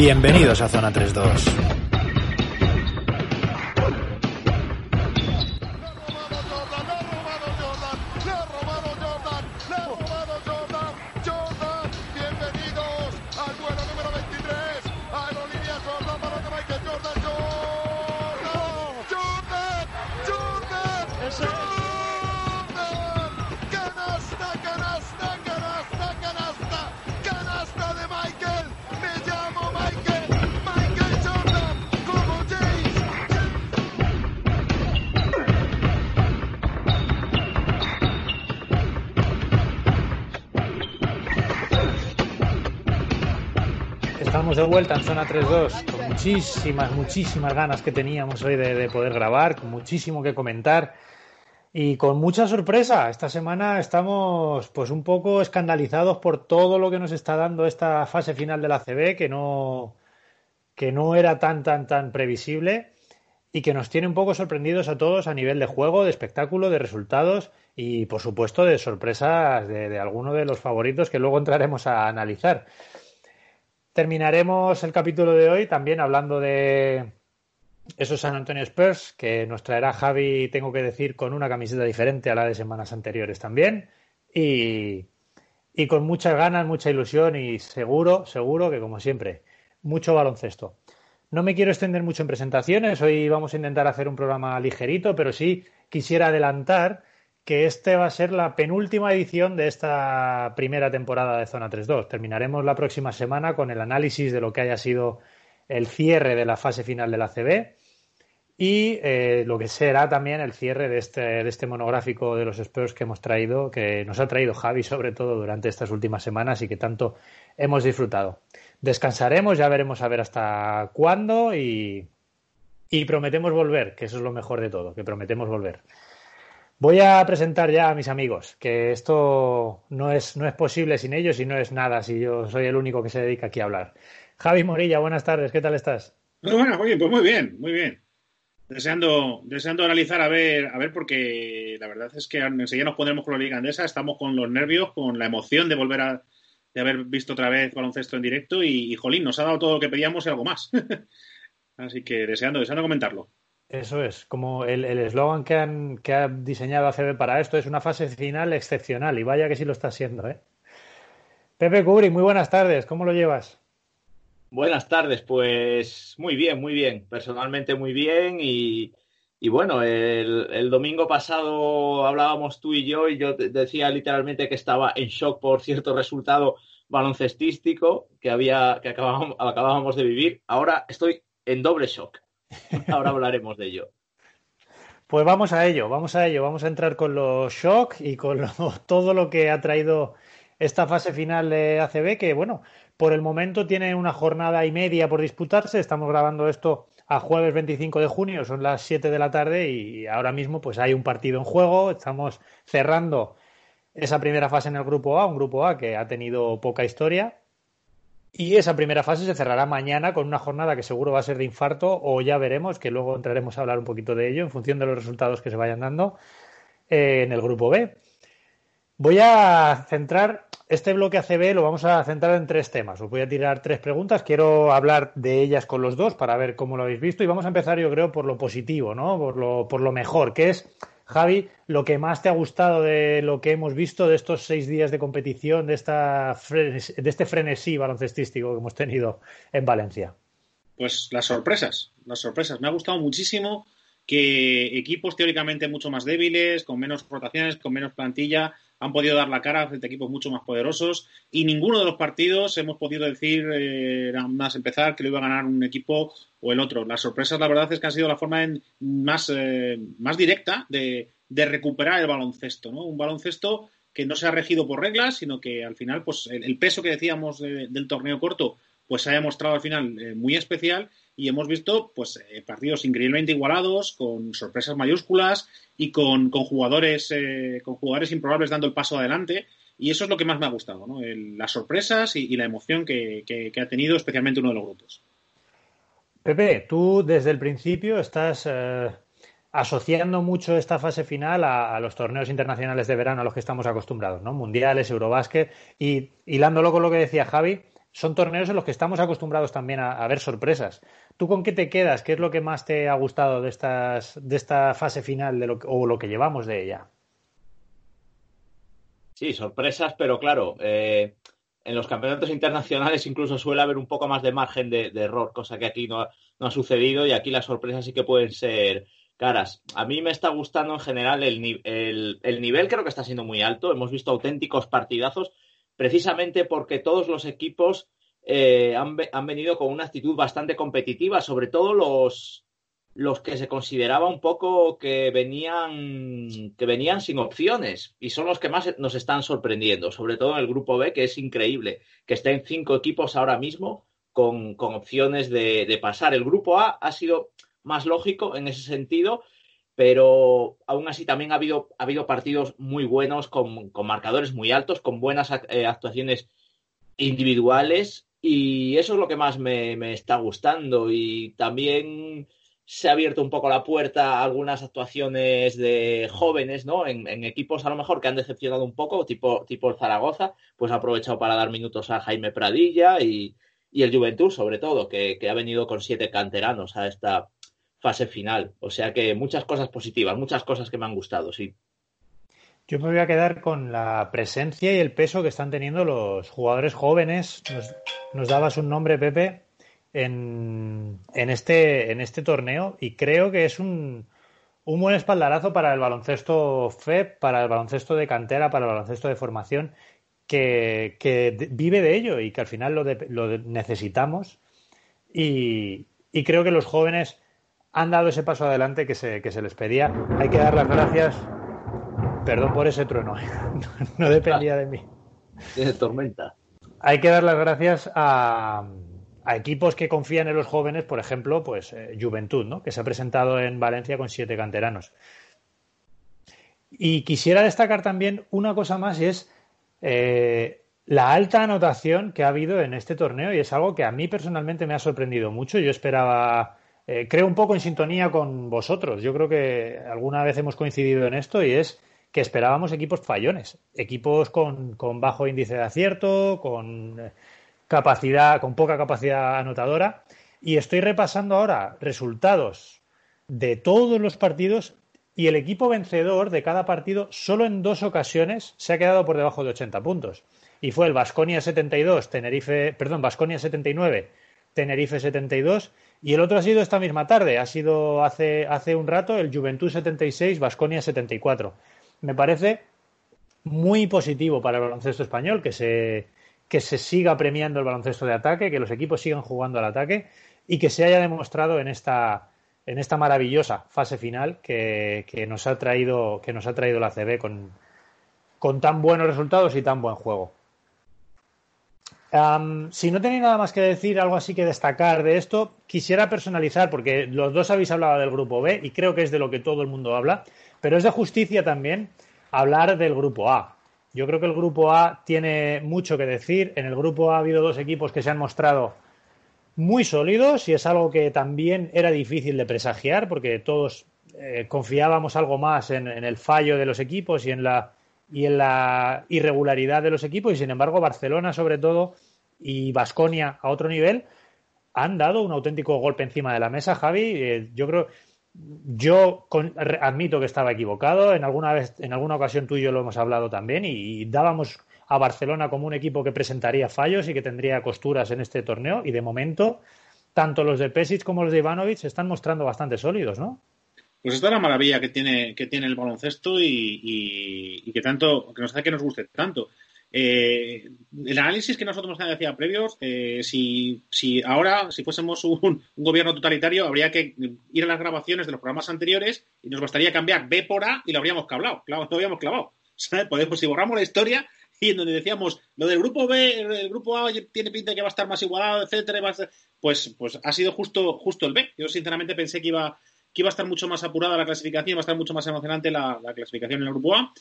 Bienvenidos a Zona 32. De vuelta en Zona 3.2 con muchísimas, muchísimas ganas que teníamos hoy de, poder grabar, con muchísimo que comentar y con mucha sorpresa. Esta semana estamos pues un poco escandalizados por todo lo que nos está dando esta fase final de la CB que no, que no era tan, tan, tan previsible y que nos tiene un poco sorprendidos a todos a nivel de juego, de espectáculo, de resultados y por supuesto de sorpresas de, de alguno de los favoritos que luego entraremos a analizar. Terminaremos el capítulo de hoy también hablando de esos San Antonio Spurs que nos traerá Javi, tengo que decir, con una camiseta diferente a la de semanas anteriores también. Y, y con muchas ganas, mucha ilusión y seguro, seguro que como siempre, mucho baloncesto. No me quiero extender mucho en presentaciones, hoy vamos a intentar hacer un programa ligerito, pero sí quisiera adelantar que este va a ser la penúltima edición de esta primera temporada de Zona 3.2. Terminaremos la próxima semana con el análisis de lo que haya sido el cierre de la fase final de la CB y eh, lo que será también el cierre de este, de este monográfico de los Spurs que hemos traído, que nos ha traído Javi sobre todo durante estas últimas semanas y que tanto hemos disfrutado. Descansaremos, ya veremos a ver hasta cuándo y prometemos volver, que eso es lo mejor de todo, que prometemos volver. Voy a presentar ya a mis amigos, que esto no es, no es posible sin ellos y no es nada si yo soy el único que se dedica aquí a hablar. Javi Morilla, buenas tardes, ¿qué tal estás? Muy bien, pues muy bien, muy bien. Deseando, deseando analizar a ver, a ver, porque la verdad es que enseguida nos pondremos con la Liga Andesa, estamos con los nervios, con la emoción de volver a de haber visto otra vez baloncesto en directo y, y jolín, nos ha dado todo lo que pedíamos y algo más. Así que deseando, deseando comentarlo. Eso es, como el eslogan que, que ha diseñado ACB para esto es una fase final excepcional y vaya que sí lo está siendo. ¿eh? Pepe Cubri, muy buenas tardes, ¿cómo lo llevas? Buenas tardes, pues muy bien, muy bien, personalmente muy bien y, bueno, el, domingo pasado hablábamos tú y yo y yo decía literalmente que estaba en shock por cierto resultado baloncestístico que, había, que acabábamos de vivir. Ahora estoy en doble shock Ahora hablaremos de ello. Pues vamos a ello, vamos a ello. Vamos a entrar con los shock y con todo lo que ha traído esta fase final de ACB, que bueno, por el momento tiene una jornada y media por disputarse. Estamos grabando esto a jueves 25 de junio, son las 7 de la tarde y ahora mismo pues hay un partido en juego. Estamos cerrando esa primera fase en el grupo A, un grupo A que ha tenido poca historia y esa primera fase se cerrará mañana con una jornada que seguro va a ser de infarto o ya veremos, que luego entraremos a hablar un poquito de ello en función de los resultados que se vayan dando eh, en el grupo B. Voy a centrar este bloque ACB, lo vamos a centrar en tres temas. Os voy a tirar tres preguntas, quiero hablar de ellas con los dos para ver cómo lo habéis visto y vamos a empezar yo creo por lo positivo, ¿no? Por lo, por lo mejor, que es Javi, lo que más te ha gustado de lo que hemos visto de estos seis días de competición, de, esta, de este frenesí baloncestístico que hemos tenido en Valencia? Pues las sorpresas, las sorpresas. Me ha gustado muchísimo que equipos teóricamente mucho más débiles, con menos rotaciones, con menos plantilla, han podido dar la cara frente a equipos mucho más poderosos y ninguno de los partidos hemos podido decir, eh, más empezar, que lo iba a ganar un equipo o el otro. Las sorpresas, la verdad es que han sido la forma más, eh, más directa de, recuperar el baloncesto, ¿no? Un baloncesto que no se ha regido por reglas, sino que al final, pues el, peso que decíamos del torneo corto, pues se haya mostrado al final eh, muy especial y hemos visto pues eh, partidos increíblemente igualados, con sorpresas mayúsculas y con, jugadores eh, con jugadores improbables dando el paso adelante. Y eso es lo que más me ha gustado, ¿no? las sorpresas y, la emoción que, ha tenido especialmente uno de los grupos. Pepe, tú desde el principio estás eh, asociando mucho esta fase final a, los torneos internacionales de verano a los que estamos acostumbrados, ¿no? Mundiales, Eurobásquet, y hilándolo con lo que decía Javi, son torneos en los que estamos acostumbrados también a, ver sorpresas. ¿Tú con qué te quedas? ¿Qué es lo que más te ha gustado de, estas, de esta fase final de lo, o lo que llevamos de ella? Sí, sorpresas, pero claro, eh, en los campeonatos internacionales incluso suele haber un poco más de margen de, error, cosa que aquí no ha, sucedido y aquí las sorpresas sí que pueden ser caras. A mí me está gustando en general el, el nivel, creo que está siendo muy alto. Hemos visto auténticos partidazos precisamente porque todos los equipos eh, han, venido con una actitud bastante competitiva, sobre todo los, los que se consideraba un poco que venían, que venían sin opciones y son los que más nos están sorprendiendo, sobre todo en el grupo B, que es increíble, que estén cinco equipos ahora mismo con, opciones de, de pasar. El grupo A ha sido más lógico en ese sentido pero aún así también ha habido, ha habido partidos muy buenos con, marcadores muy altos, con buenas eh, actuaciones individuales y eso es lo que más me, está gustando y también se ha abierto un poco la puerta a algunas actuaciones de jóvenes, ¿no? En, equipos a lo mejor que han decepcionado un poco, tipo, tipo el Zaragoza, pues ha aprovechado para dar minutos a Jaime Pradilla y, el Juventud, sobre todo, que, que, ha venido con siete canteranos a esta, fase final. O sea que muchas cosas positivas, muchas cosas que me han gustado, sí. Yo me voy a quedar con la presencia y el peso que están teniendo los jugadores jóvenes. Nos, dabas un nombre, Pepe, en, en, este, en este torneo y creo que es un, un buen espaldarazo para el baloncesto FEP, para el baloncesto de cantera, para el baloncesto de formación, que, que vive de ello y que al final lo, lo necesitamos. Y, y creo que los jóvenes han dado ese paso adelante que se, que se les pedía. Hay que dar las gracias. Perdón por ese trueno, no dependía de mí. De tormenta. Hay que dar las gracias a, a, equipos que confían en los jóvenes, por ejemplo, pues eh, Juventud, ¿no? que se ha presentado en Valencia con siete canteranos. Y quisiera destacar también una cosa más y es eh, la alta anotación que ha habido en este torneo y es algo que a mí personalmente me ha sorprendido mucho. Yo esperaba eh, creo un poco en sintonía con vosotros. Yo creo que alguna vez hemos coincidido en esto y es que esperábamos equipos fallones, equipos con, bajo índice de acierto, con eh, capacidad, con poca capacidad anotadora. Y estoy repasando ahora resultados de todos los partidos y el equipo vencedor de cada partido solo en dos ocasiones se ha quedado por debajo de 80 puntos. Y fue el Vasconia 72, Tenerife, perdón, Vasconia 79, Tenerife 72 y el otro ha sido esta misma tarde, ha sido hace, hace un rato el Juventud 76, Vasconia 74. Me parece muy positivo para el baloncesto español que se, que se siga premiando el baloncesto de ataque, que los equipos sigan jugando al ataque y que se haya demostrado en esta, en esta maravillosa fase final que, que nos, ha traído, que nos ha traído la CB con, con tan buenos resultados y tan buen juego si no tenéis nada más que decir, algo así que destacar de esto, quisiera personalizar, porque los dos habéis hablado del grupo B y creo que es de lo que todo el mundo habla, pero es de justicia también hablar del grupo A. Yo creo que el grupo A tiene mucho que decir. En el grupo A ha habido dos equipos que se han mostrado muy sólidos y es algo que también era difícil de presagiar porque todos eh, confiábamos algo más en, el fallo de los equipos y en la y en la irregularidad de los equipos y sin embargo Barcelona sobre todo y Basconia a otro nivel han dado un auténtico golpe encima de la mesa, Javi. Eh, yo creo, yo admito que estaba equivocado. En alguna vez, en alguna ocasión tú y yo lo hemos hablado también y, dábamos a Barcelona como un equipo que presentaría fallos y que tendría costuras en este torneo y de momento tanto los de Pesic como los de Ivanovic se están mostrando bastante sólidos, ¿no? Pues esta es la maravilla que tiene, que tiene el baloncesto y, que tanto, que nos hace que nos guste tanto. Eh, el análisis que nosotros nos hacía previos, eh, si, si, ahora, si fuésemos un, gobierno totalitario, habría que ir a las grabaciones de los programas anteriores y nos bastaría cambiar B por A y lo habríamos clavado, lo habríamos clavado. Podemos, si borramos la historia y en donde decíamos lo del grupo B, el grupo A tiene pinta de que va a estar más igualado, etcétera, pues, pues ha sido justo, justo el B. Yo sinceramente pensé que iba que iba a estar mucho más apurada la clasificación, iba a estar mucho más emocionante la, clasificación en el grupo A.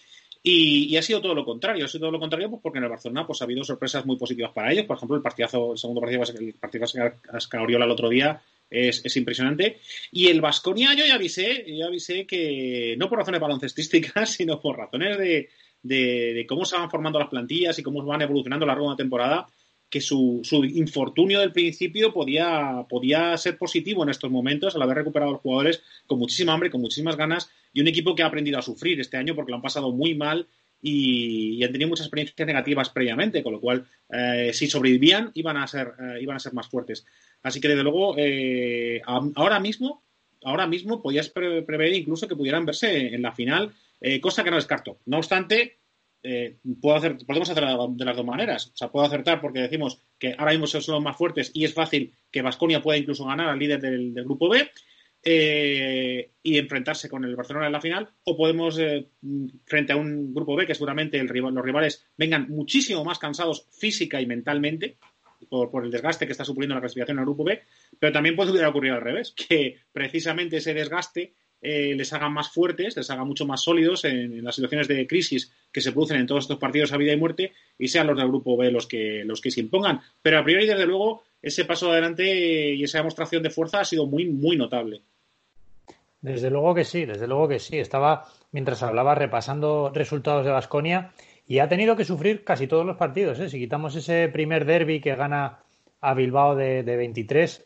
Y, ha sido todo lo contrario, ha sido todo lo contrario pues porque en el Barcelona pues ha habido sorpresas muy positivas para ellos. Por ejemplo, el partidazo, el segundo partido, el partido que Oriola el otro día es, es, impresionante. Y el Vasconia yo ya avisé, yo avisé que no por razones baloncestísticas, sino por razones de, de, cómo se van formando las plantillas y cómo van evolucionando a lo largo de temporada, que su, su, infortunio del principio podía, podía ser positivo en estos momentos al haber recuperado a los jugadores con muchísima hambre, con muchísimas ganas y un equipo que ha aprendido a sufrir este año porque lo han pasado muy mal y, han tenido muchas experiencias negativas previamente, con lo cual eh, si sobrevivían iban a ser eh, iban a ser más fuertes. Así que desde luego eh, ahora mismo ahora mismo podías prever incluso que pudieran verse en la final, cosa que no descarto. No obstante, puedo hacer, podemos hacer de las dos maneras. O sea, puedo acertar porque decimos que ahora mismo son los más fuertes y es fácil que Vasconia pueda incluso ganar al líder del grupo B eh, y enfrentarse con el Barcelona en la final, o podemos, eh, frente a un grupo B, que seguramente los rivales vengan muchísimo más cansados física y mentalmente, por, el desgaste que está suponiendo la clasificación en el grupo B, pero también puede ocurrir al revés, que precisamente ese desgaste eh, les haga más fuertes, les haga mucho más sólidos en, las situaciones de crisis que se producen en todos estos partidos a vida y muerte y sean los del grupo B los que, los que se impongan. Pero a priori, desde luego, ese paso adelante y esa demostración de fuerza ha sido muy, muy notable. Desde luego que sí, desde luego que sí. Estaba, mientras hablaba, repasando resultados de Basconia y ha tenido que sufrir casi todos los partidos. ¿eh? Si quitamos ese primer derby que gana a Bilbao de, de 23,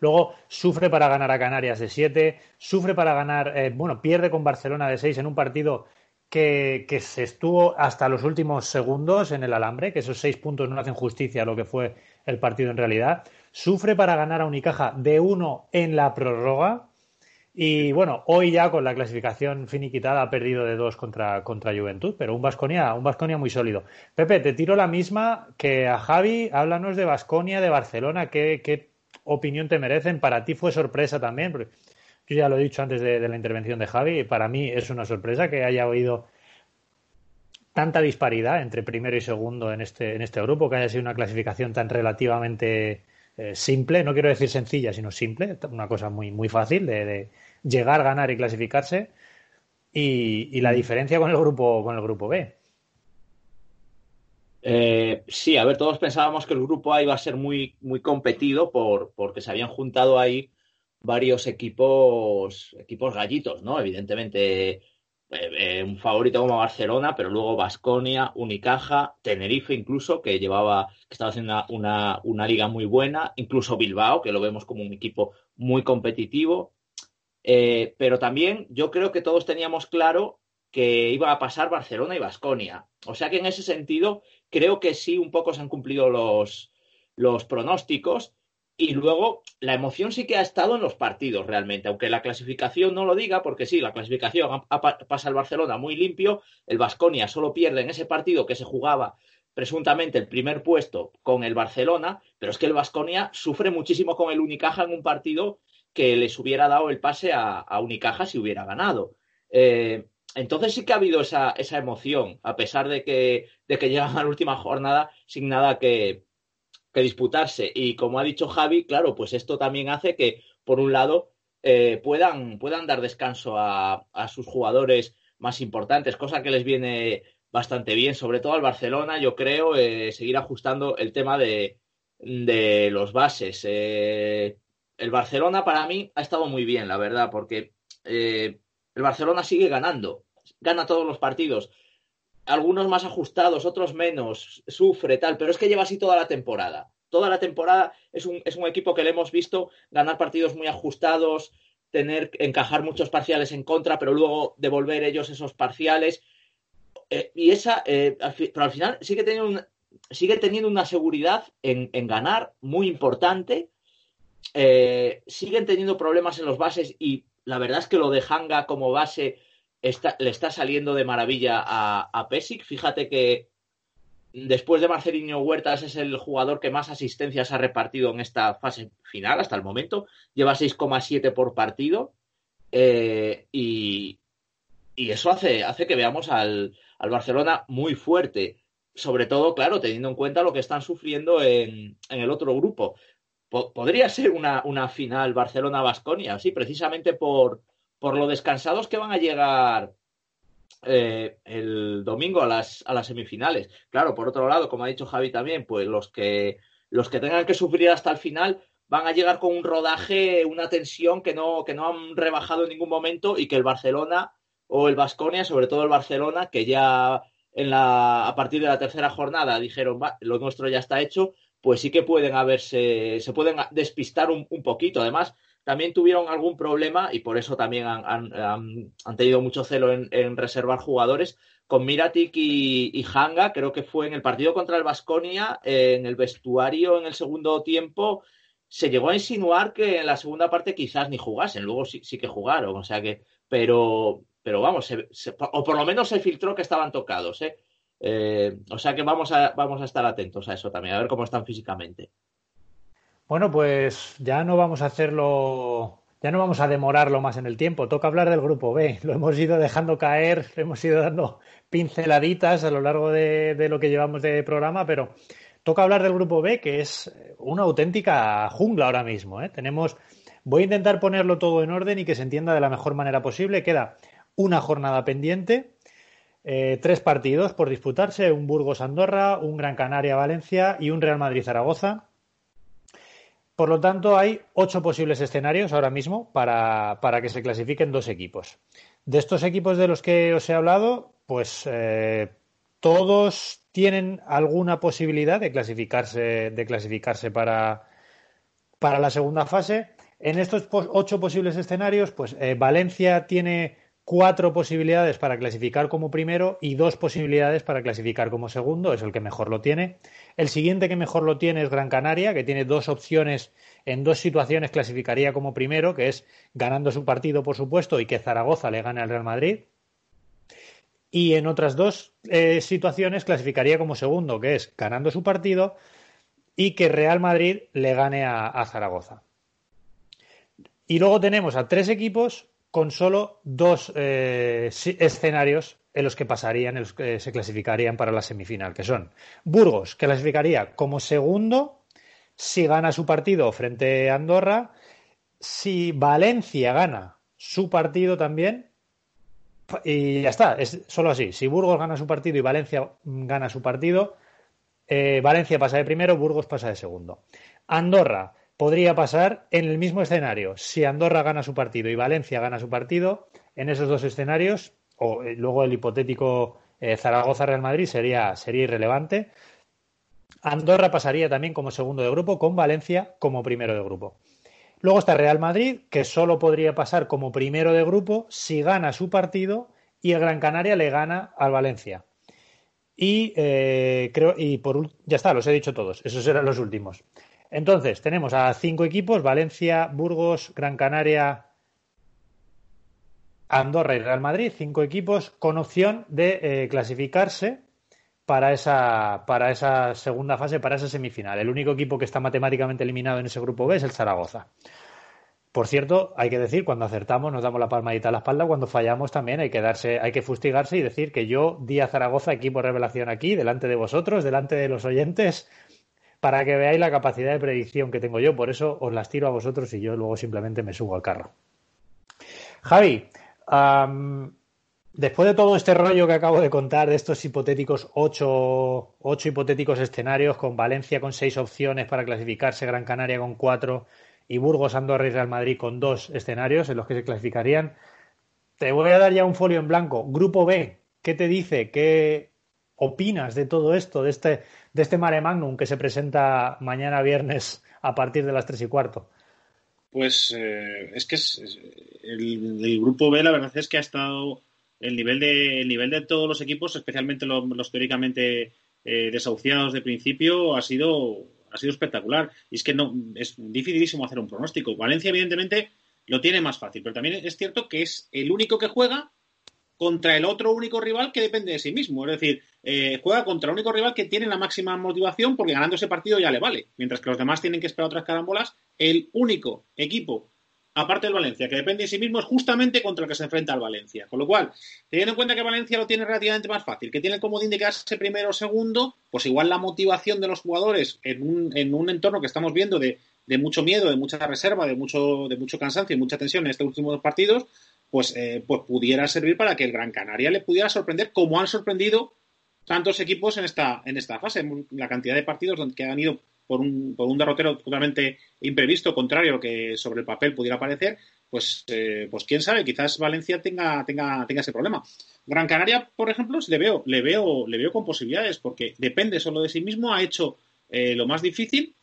luego sufre para ganar a Canarias de 7, sufre para ganar, eh, bueno, pierde con Barcelona de 6 en un partido que, que, se estuvo hasta los últimos segundos en el alambre, que esos seis puntos no hacen justicia a lo que fue el partido en realidad. Sufre para ganar a Unicaja de 1 en la prórroga, y bueno, hoy ya con la clasificación finiquitada ha perdido de dos contra, contra Juventud, pero un Vasconia, un muy sólido. Pepe, te tiro la misma que a Javi, háblanos de Vasconia, de Barcelona, ¿qué, ¿qué, opinión te merecen? Para ti fue sorpresa también, porque yo ya lo he dicho antes de, de la intervención de Javi, para mí es una sorpresa que haya oído tanta disparidad entre primero y segundo en este, en este grupo, que haya sido una clasificación tan relativamente eh, simple, no quiero decir sencilla, sino simple, una cosa muy, muy fácil de, llegar, ganar y clasificarse. Y, la diferencia con el grupo, con el grupo B. Eh, sí, a ver, todos pensábamos que el grupo A iba a ser muy, muy competido por, porque se habían juntado ahí varios equipos, equipos gallitos, ¿no? Evidentemente, eh, eh, un favorito como Barcelona, pero luego Basconia, Unicaja, Tenerife incluso, que llevaba, que estaba haciendo una, una, liga muy buena, incluso Bilbao, que lo vemos como un equipo muy competitivo. Eh, pero también yo creo que todos teníamos claro que iba a pasar Barcelona y Basconia. O sea que en ese sentido creo que sí, un poco se han cumplido los, los pronósticos y luego, la emoción sí que ha estado en los partidos realmente, aunque la clasificación no lo diga, porque sí, la clasificación pasa el Barcelona muy limpio, el Vasconia solo pierde en ese partido que se jugaba presuntamente el primer puesto con el Barcelona, pero es que el Vasconia sufre muchísimo con el Unicaja en un partido que les hubiera dado el pase a, Unicaja si hubiera ganado. Eh, entonces sí que ha habido esa, esa emoción, a pesar de que, de que llegan a la última jornada sin nada que, que disputarse. Y como ha dicho Javi, claro, pues esto también hace que, por un lado, eh, puedan, puedan dar descanso a, a, sus jugadores más importantes, cosa que les viene bastante bien, sobre todo al Barcelona, yo creo, eh, seguir ajustando el tema de, de los bases. Eh, el Barcelona para mí ha estado muy bien, la verdad, porque el Barcelona sigue ganando, gana todos los partidos algunos más ajustados, otros menos, sufre tal, pero es que lleva así toda la temporada. Toda la temporada es un, es un equipo que le hemos visto ganar partidos muy ajustados, tener, encajar muchos parciales en contra, pero luego devolver ellos esos parciales. Eh, y esa, eh, pero al final sigue teniendo, sigue teniendo una seguridad en, en ganar muy importante. Eh, siguen teniendo problemas en los bases y la verdad es que lo de Hanga como base le está saliendo de maravilla a, Pesic. Fíjate que después de Marcelinho Huertas es el jugador que más asistencias ha repartido en esta fase final hasta el momento. Lleva 6,7 por partido. Eh, y, y, eso hace, hace que veamos al, al, Barcelona muy fuerte. Sobre todo, claro, teniendo en cuenta lo que están sufriendo en, en el otro grupo. Podría ser una, una final Barcelona-Basconia, sí, precisamente por, por lo descansados que van a llegar eh, el domingo a las, a las semifinales. Claro, por otro lado, como ha dicho Javi también, pues los que, los que tengan que sufrir hasta el final van a llegar con un rodaje, una tensión que no, que no han rebajado en ningún momento y que el Barcelona o el Vasconia, sobre todo el Barcelona, que ya en la, a partir de la tercera jornada dijeron, va, lo nuestro ya está hecho, pues sí que pueden haberse, se pueden despistar un, poquito. Además, también tuvieron algún problema y por eso también han, han, tenido mucho celo en, reservar jugadores. Con Miratic y, y, Hanga, creo que fue en el partido contra el Vasconia, en el vestuario en el segundo tiempo, se llegó a insinuar que en la segunda parte quizás ni jugasen, luego sí, sí que jugaron, o sea que, pero, pero vamos, o por lo menos se filtró que estaban tocados, ¿eh? ¿Eh? o sea que vamos a, vamos a estar atentos a eso también, a ver cómo están físicamente. Bueno, pues ya no vamos a hacerlo, ya no vamos a demorarlo más en el tiempo. Toca hablar del grupo B. Lo hemos ido dejando caer, le hemos ido dando pinceladitas a lo largo de, de lo que llevamos de programa, pero Toca hablar del grupo B, que es una auténtica jungla ahora mismo. ¿eh? Tenemos, voy a intentar ponerlo todo en orden y que se entienda de la mejor manera posible. Queda una jornada pendiente, eh, tres partidos por disputarse, un Burgos-Andorra, un Gran Canaria-Valencia y un Real Madrid-Zaragoza. Por lo tanto, hay ocho posibles escenarios ahora mismo para, que se clasifiquen dos equipos. De estos equipos de los que os he hablado, pues eh, todos tienen alguna posibilidad de clasificarse, de clasificarse para, para la segunda fase. En estos ocho posibles escenarios, pues eh, Valencia tiene cuatro posibilidades para clasificar como primero y dos posibilidades para clasificar como segundo, es el que mejor lo tiene. El siguiente que mejor lo tiene es Gran Canaria, que tiene dos opciones, en dos situaciones clasificaría como primero, que es ganando su partido, por supuesto, y que Zaragoza le gane al Real Madrid y en otras dos eh, situaciones clasificaría como segundo, que es ganando su partido y que Real Madrid le gane a, Zaragoza. Y luego tenemos a tres equipos con solo dos eh, escenarios en los que pasarían, en los que se clasificarían para la semifinal, que son Burgos, que clasificaría como segundo si gana su partido frente a Andorra, si Valencia gana su partido también y ya está, es solo así. Si Burgos gana su partido y Valencia gana su partido, eh, Valencia pasa de primero, Burgos pasa de segundo. Andorra podría pasar en el mismo escenario. Si Andorra gana su partido y Valencia gana su partido, en esos dos escenarios, o eh, luego el hipotético eh, Zaragoza-Real Madrid sería, sería irrelevante. Andorra pasaría también como segundo de grupo, con Valencia como primero de grupo. Luego está Real Madrid, que solo podría pasar como primero de grupo si gana su partido y el Gran Canaria le gana al Valencia. Y eh, creo, y por ya está, los he dicho todos, esos eran los últimos. Entonces, tenemos a cinco equipos: Valencia, Burgos, Gran Canaria, Andorra y Real Madrid, cinco equipos con opción de eh, clasificarse para esa, para esa segunda fase, para esa semifinal. El único equipo que está matemáticamente eliminado en ese grupo B es el Zaragoza. Por cierto, hay que decir, cuando acertamos nos damos la palmadita a la espalda, cuando fallamos también hay que darse, hay que fustigarse y decir que yo di a Zaragoza equipo revelación aquí, delante de vosotros, delante de los oyentes, para que veáis la capacidad de predicción que tengo yo. Por eso os las tiro a vosotros y yo luego simplemente me subo al carro. Javi, Después de todo este rollo que acabo de contar, de estos hipotéticos ocho, ocho hipotéticos escenarios, con Valencia con seis opciones para clasificarse, Gran Canaria con cuatro y Burgos, Andorra y Real Madrid con dos escenarios en los que se clasificarían, te voy a dar ya un folio en blanco. Grupo B, ¿qué te dice? ¿Qué opinas de todo esto, de este, de este mare magnum que se presenta mañana viernes a partir de las tres y cuarto? Pues eh, es que el grupo B, la verdad es que ha estado el nivel de, el nivel de todos los equipos, especialmente los, teóricamente eh, desahuciados de principio, ha sido, ha sido espectacular. Y es que no, es dificilísimo hacer un pronóstico. Valencia, evidentemente, lo tiene más fácil, pero también es cierto que es el único que juega contra el otro único rival que depende de sí mismo. Es decir, eh, juega contra el único rival que tiene la máxima motivación porque ganando ese partido ya le vale. Mientras que los demás tienen que esperar otras carambolas, el único equipo aparte del Valencia, que depende de sí mismo, es justamente contra el que se enfrenta al Valencia. Con lo cual, teniendo en cuenta que Valencia lo tiene relativamente más fácil, que tiene el comodín de quedarse primero o segundo, pues igual la motivación de los jugadores en un, en un entorno que estamos viendo de, mucho miedo, de mucha reserva, de mucho, de mucho cansancio y mucha tensión en estos últimos dos partidos, pues, eh, pues pudiera servir para que el Gran Canaria le pudiera sorprender como han sorprendido tantos equipos en esta, en esta fase, la cantidad de partidos que han ido por un, por un derrotero totalmente imprevisto, contrario a lo que sobre el papel pudiera parecer, pues, eh, pues quién sabe, quizás Valencia tenga, tenga, tenga ese problema. Gran Canaria, por ejemplo, le veo, le veo, le veo con posibilidades, porque depende solo de sí mismo, ha hecho eh, lo más difícil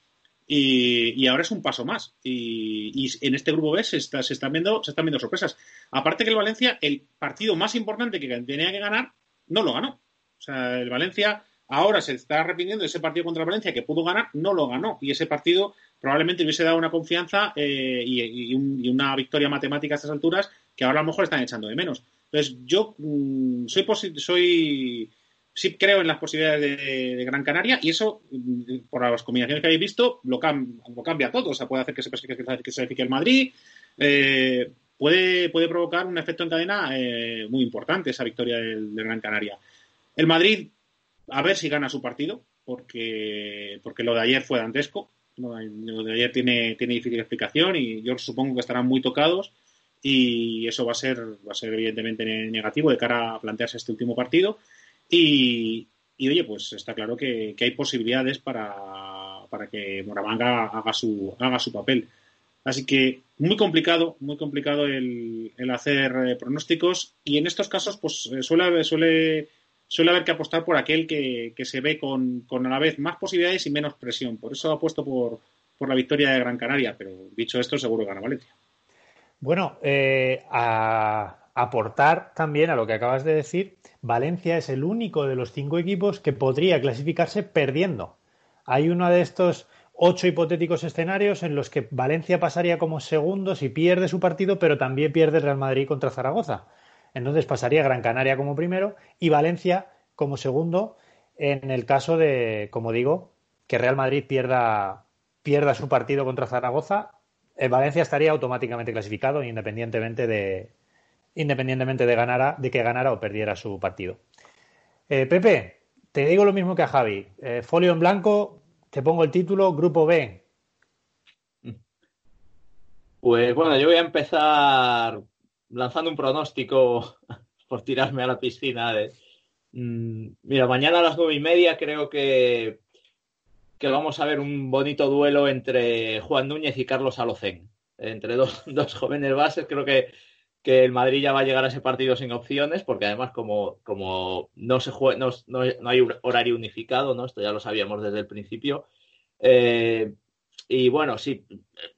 y, ahora es un paso más. Y, en este grupo B se, está, se, están viendo, se están viendo sorpresas. Aparte que el Valencia, el partido más importante que tenía que ganar, no lo ganó. O sea, el Valencia ahora se está arrepintiendo de ese partido contra el Valencia que pudo ganar, no lo ganó. Y ese partido probablemente hubiese dado una confianza eh, y, una victoria matemática a estas alturas que ahora a lo mejor están echando de menos. Entonces, yo mm, soy, soy sí creo en las posibilidades de, Gran Canaria y eso, mm, por las combinaciones que habéis visto, lo, cambia todo. O sea, puede hacer que se, que se el Madrid, eh, puede, puede provocar un efecto en cadena eh, muy importante esa victoria del, Gran Canaria. El Madrid, a ver si gana su partido, porque, porque lo de ayer fue dantesco. Lo de ayer tiene, tiene difícil explicación y yo supongo que estarán muy tocados y eso va a ser, va a ser evidentemente negativo de cara a plantearse este último partido. Y, oye, pues está claro que, hay posibilidades para, para que Moravanga haga su, haga su papel. Así que muy complicado, muy complicado el, el hacer eh, pronósticos y en estos casos pues eh, suele, suele, suele haber que apostar por aquel que, que se ve con, con, a la vez más posibilidades y menos presión. Por eso apuesto por, por la victoria de Gran Canaria, pero dicho esto seguro gana Valencia. Bueno, eh, a aportar también a lo que acabas de decir, Valencia es el único de los cinco equipos que podría clasificarse perdiendo. Hay uno de estos ocho hipotéticos escenarios en los que Valencia pasaría como segundo si pierde su partido, pero también pierde Real Madrid contra Zaragoza. Entonces pasaría Gran Canaria como primero y Valencia como segundo en el caso de, como digo, que Real Madrid pierda, pierda su partido contra Zaragoza. Eh, Valencia estaría automáticamente clasificado independientemente de, independientemente de, ganara, de que ganara o perdiera su partido. Eh, Pepe, te digo lo mismo que a Javi. Eh, folio en blanco, te pongo el título, Grupo B. Pues bueno, yo voy a empezar lanzando un pronóstico por tirarme a la piscina. De, mm, mira, mañana a las nueve y media creo que, que vamos a ver un bonito duelo entre Juan Núñez y Carlos Alocén. Entre dos, dos jóvenes bases, creo que que el Madrid ya va a llegar a ese partido sin opciones, porque además como, como no, se no, no, hay horario unificado, ¿no? Esto ya lo sabíamos desde el principio. Eh, y bueno, sí,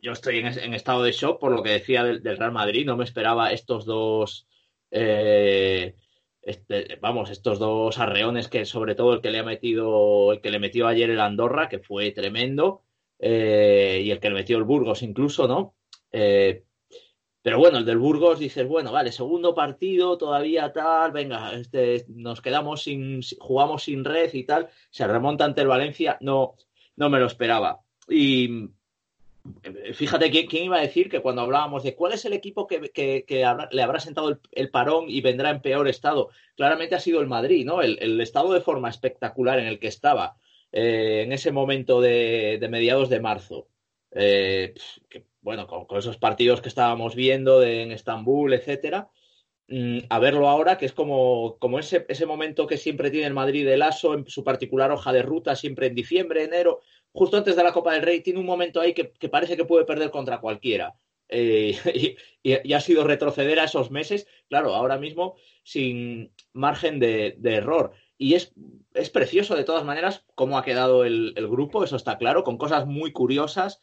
yo estoy en, estado de shock por lo que decía del, Real Madrid. No me esperaba estos dos, eh, este, vamos, estos dos arreones que sobre todo el que le ha metido, el que le metió ayer el Andorra, que fue tremendo, eh, y el que le metió el Burgos incluso, ¿no? Pero bueno, el del Burgos dices, bueno, vale, segundo partido, todavía tal, venga, este, nos quedamos sin, jugamos sin red y tal, se remonta ante el Valencia, no, no me lo esperaba. Y eh, fíjate, ¿quién, iba a decir que cuando hablábamos de cuál es el equipo que, le habrá sentado el, parón y vendrá en peor estado? Claramente ha sido el Madrid, ¿no? El, estado de forma espectacular en el que estaba eh, en ese momento de, mediados de marzo. Eh, que bueno, con, esos partidos que estábamos viendo en Estambul, etcétera, mm, a verlo ahora, que es como, como ese, ese, momento que siempre tiene el Madrid del ASO, en su particular hoja de ruta, siempre en diciembre, enero, justo antes de la Copa del Rey, tiene un momento ahí que, parece que puede perder contra cualquiera. Eh, y, ha sido retroceder a esos meses, claro, ahora mismo sin margen de, error. Y es, es, precioso de todas maneras cómo ha quedado el, el, grupo, eso está claro, con cosas muy curiosas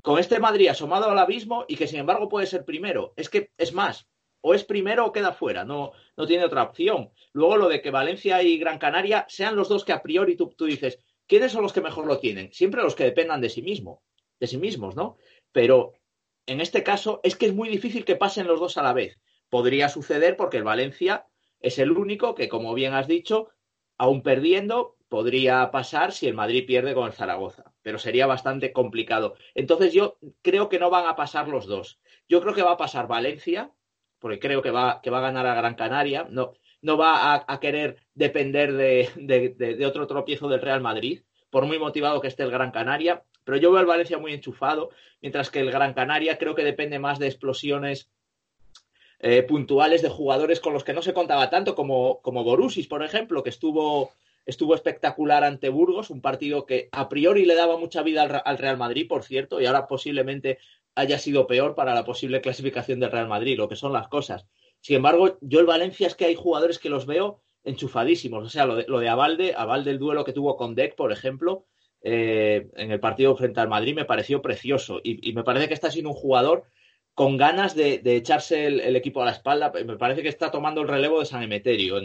con este Madrid asomado al abismo y que sin embargo puede ser primero. Es que es más, o es primero o queda fuera, no, no tiene otra opción. Luego lo de que Valencia y Gran Canaria sean los dos que a priori tú, tú dices, ¿quiénes son los que mejor lo tienen? Siempre los que dependan de sí mismo, de sí mismos, ¿no? Pero en este caso es que es muy difícil que pasen los dos a la vez. Podría suceder porque el Valencia es el único que, como bien has dicho, aún perdiendo, podría pasar si el Madrid pierde con el Zaragoza, pero sería bastante complicado. Entonces yo creo que no van a pasar los dos. Yo creo que va a pasar Valencia, porque creo que va, que va a ganar a Gran Canaria. No, no va a, querer depender de, otro tropiezo del Real Madrid, por muy motivado que esté el Gran Canaria. Pero yo veo al Valencia muy enchufado, mientras que el Gran Canaria creo que depende más de explosiones eh, puntuales de jugadores con los que no se contaba tanto, como, como Borussis, por ejemplo, que estuvo estuvo espectacular ante Burgos, un partido que a priori le daba mucha vida al, Real Madrid, por cierto, y ahora posiblemente haya sido peor para la posible clasificación del Real Madrid, lo que son las cosas. Sin embargo, yo el Valencia es que hay jugadores que los veo enchufadísimos. O sea, lo de, lo de Avalde, el duelo que tuvo con Deck, por ejemplo, eh, en el partido frente al Madrid me pareció precioso. Y, me parece que está siendo un jugador con ganas de, echarse el, equipo a la espalda. Me parece que está tomando el relevo de San Emeterio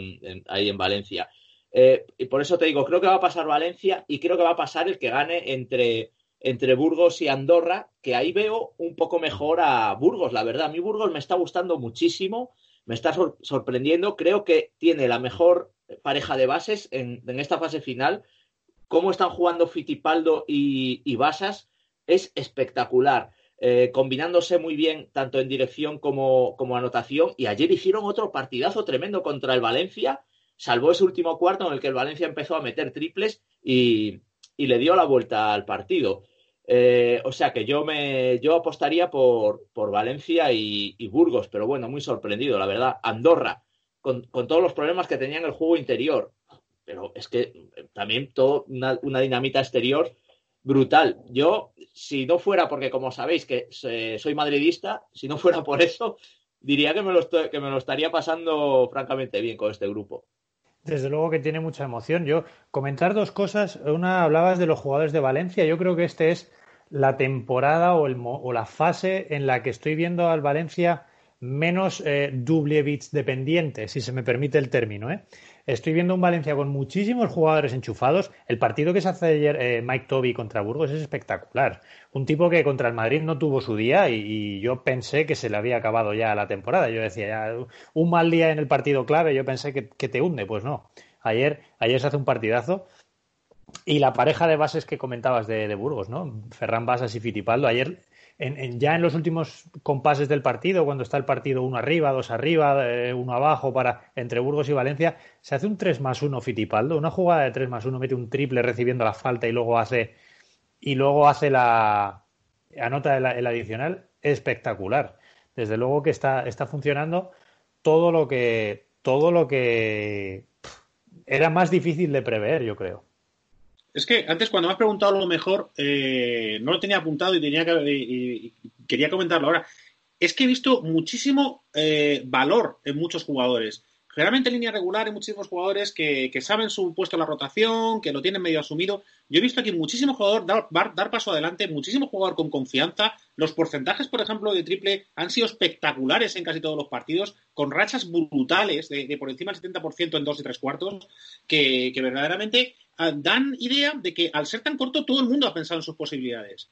ahí en Valencia. Eh, y por eso te digo, creo que va a pasar Valencia y creo que va a pasar el que gane entre, entre Burgos y Andorra, que ahí veo un poco mejor a Burgos, la verdad. A mí Burgos me está gustando muchísimo, me está sorprendiendo. Creo que tiene la mejor pareja de bases en, esta fase final cómo están jugando Fitipaldo y, Basas es espectacular. Eh, combinándose muy bien tanto en dirección como, anotación. Y ayer hicieron otro partidazo tremendo contra el Valencia. Salvó ese último cuarto en el que el Valencia empezó a meter triples y, le dio la vuelta al partido. Eh, o sea que yo me yo apostaría por, por Valencia y, Burgos, pero bueno, muy sorprendido, la verdad. Andorra, con, con todos los problemas que tenía en el juego interior, pero es que eh, también todo una, dinamita exterior brutal. Yo, si no fuera porque, como sabéis, que soy madridista, si no fuera por eso, diría que me, lo que me lo estaría pasando francamente bien con este grupo. Desde luego que tiene mucha emoción. Yo, comentar dos cosas. Una, hablabas de los jugadores de Valencia. Yo creo que este es la temporada o, el, o la fase en la que estoy viendo al Valencia menos eh, dependiente, si se me permite el término. ¿eh? Estoy viendo un Valencia con muchísimos jugadores enchufados. El partido que se hace ayer eh, Mike Toby contra Burgos es espectacular. Un tipo que contra el Madrid no tuvo su día y, yo pensé que se le había acabado ya la temporada. Yo decía, ya, un mal día en el partido clave, yo pensé que, te hunde. Pues no. Ayer, ayer se hace un partidazo. Y la pareja de bases que comentabas de, Burgos, ¿no? Ferran Basas y Fitipaldo. Ayer ya en los últimos compases del partido, cuando está el partido uno arriba, dos arriba, eh, uno abajo, para entre Burgos y Valencia, se hace un 3 más 1 Fitipaldo, una jugada de 3 más 1, mete un triple recibiendo la falta y luego hace y luego hace la anota el, el adicional espectacular. Desde luego que está, está funcionando todo lo que todo lo que era más difícil de prever, yo creo. Es que antes cuando me has preguntado lo mejor, eh, no lo tenía apuntado y, tenía que, quería comentarlo ahora. Es que he visto muchísimo eh, valor en muchos jugadores. Generalmente en línea regular hay muchísimos jugadores que, saben su puesto en la rotación, que lo tienen medio asumido. Yo he visto aquí muchísimo jugador dar, dar, paso adelante, muchísimo jugador con confianza. Los porcentajes, por ejemplo, de triple han sido espectaculares en casi todos los partidos, con rachas brutales de, por encima del 70% en dos y tres cuartos, que, que verdaderamente ah, dan idea de que al ser tan corto todo el mundo ha pensado en sus posibilidades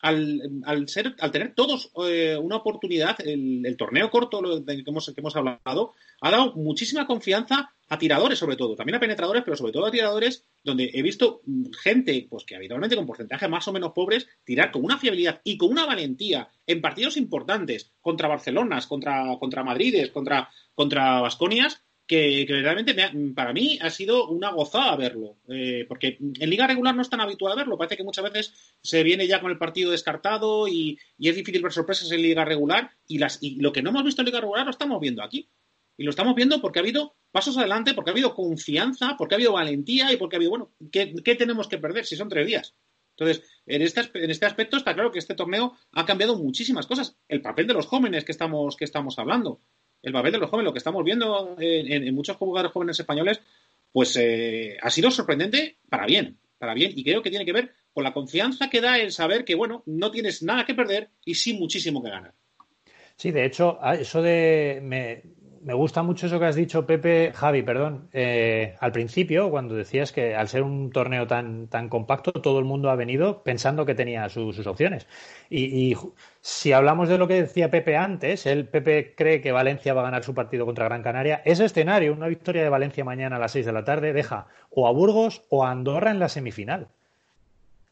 al, ser, al tener todos eh, una oportunidad, el, torneo corto del que hemos, que hemos hablado, ha dado muchísima confianza a tiradores, sobre todo, también a penetradores, pero sobre todo a tiradores, donde he visto gente, pues que habitualmente con porcentajes más o menos pobres, tirar con una fiabilidad y con una valentía en partidos importantes contra Barcelonas, contra, contra Madrides, contra, contra Vasconias, que, verdaderamente para mí ha sido una gozada verlo, eh, porque en liga regular no es tan habitual verlo, parece que muchas veces se viene ya con el partido descartado y, es difícil ver sorpresas en liga regular y, las, y lo que no hemos visto en liga regular lo estamos viendo aquí. Y lo estamos viendo porque ha habido pasos adelante, porque ha habido confianza, porque ha habido valentía y porque ha habido, bueno, ¿qué, tenemos que perder si son tres días? Entonces, en este, en este aspecto está claro que este torneo ha cambiado muchísimas cosas. El papel de los jóvenes que estamos, que estamos hablando el papel de los jóvenes, lo que estamos viendo en, muchos jugadores jóvenes españoles, pues eh, ha sido sorprendente para bien, para bien. Y creo que tiene que ver con la confianza que da el saber que, bueno, no tienes nada que perder y sí muchísimo que ganar. Sí, de hecho, eso de. Me, me gusta mucho eso que has dicho, Pepe, Javi, perdón, eh, al principio, cuando decías que al ser un torneo tan, tan compacto, todo el mundo ha venido pensando que tenía sus opciones. Y, si hablamos de lo que decía Pepe antes, el Pepe cree que Valencia va a ganar su partido contra Gran Canaria, ese escenario, una victoria de Valencia mañana a las 6 de la tarde, deja o a Burgos o a Andorra en la semifinal.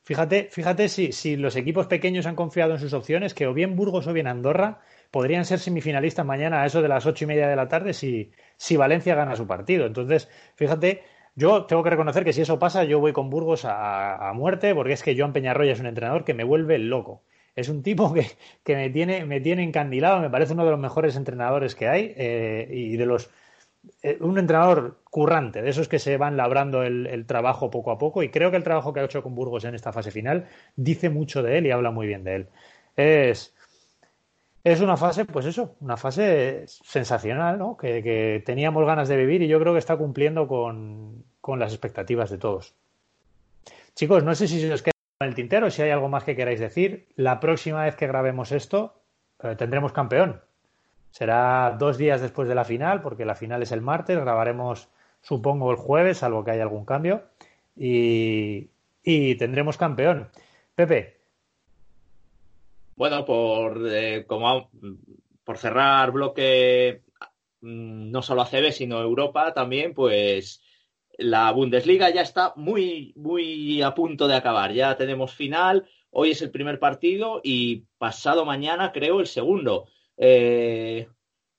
Fíjate, fíjate si, si los equipos pequeños han confiado en sus opciones, que o bien Burgos o bien Andorra podrían ser semifinalistas mañana a eso de las ocho y media de la tarde si, si Valencia gana su partido. Entonces, fíjate, yo tengo que reconocer que si eso pasa, yo voy con Burgos a, muerte, porque es que Joan Peñarroya es un entrenador que me vuelve loco. Es un tipo que, que me, tiene, me tiene encandilado, me parece uno de los mejores entrenadores que hay eh, y de los eh, un entrenador currante, de esos que se van labrando el, el, trabajo poco a poco y creo que el trabajo que ha hecho con Burgos en esta fase final dice mucho de él y habla muy bien de él. Es, es una fase, pues eso, una fase sensacional, ¿no? Que, teníamos ganas de vivir y yo creo que está cumpliendo con, las expectativas de todos. Chicos, no sé si se os queda en el tintero, si hay algo más que queráis decir. La próxima vez que grabemos esto, eh, tendremos campeón. Será dos días después de la final, porque la final es el martes. Grabaremos, supongo, el jueves, salvo que haya algún cambio. Y, y tendremos campeón. Pepe, bueno, por, eh, como, por cerrar bloque mm, no solo ACB, sino Europa también, pues la Bundesliga ya está muy, muy a punto de acabar. Ya tenemos final, hoy es el primer partido y pasado mañana creo el segundo. Eh,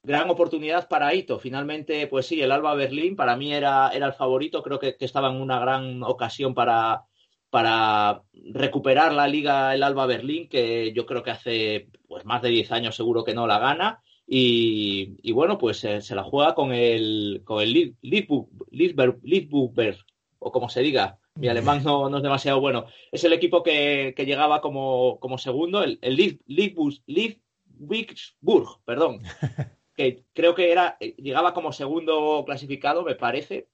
gran oportunidad para Ito. Finalmente, pues sí, el Alba Berlín para mí era, era el favorito. Creo que estaba en una gran ocasión para, para recuperar la liga el Alba Berlín, que yo creo que hace pues más de 10 años seguro que no la gana. Y, bueno, pues eh, se la juega con el, con el o como se diga. Mi alemán no, no, es demasiado bueno. Es el equipo que, llegaba como, como, segundo, el, el perdón. Que creo que era, eh, llegaba como segundo clasificado, me parece,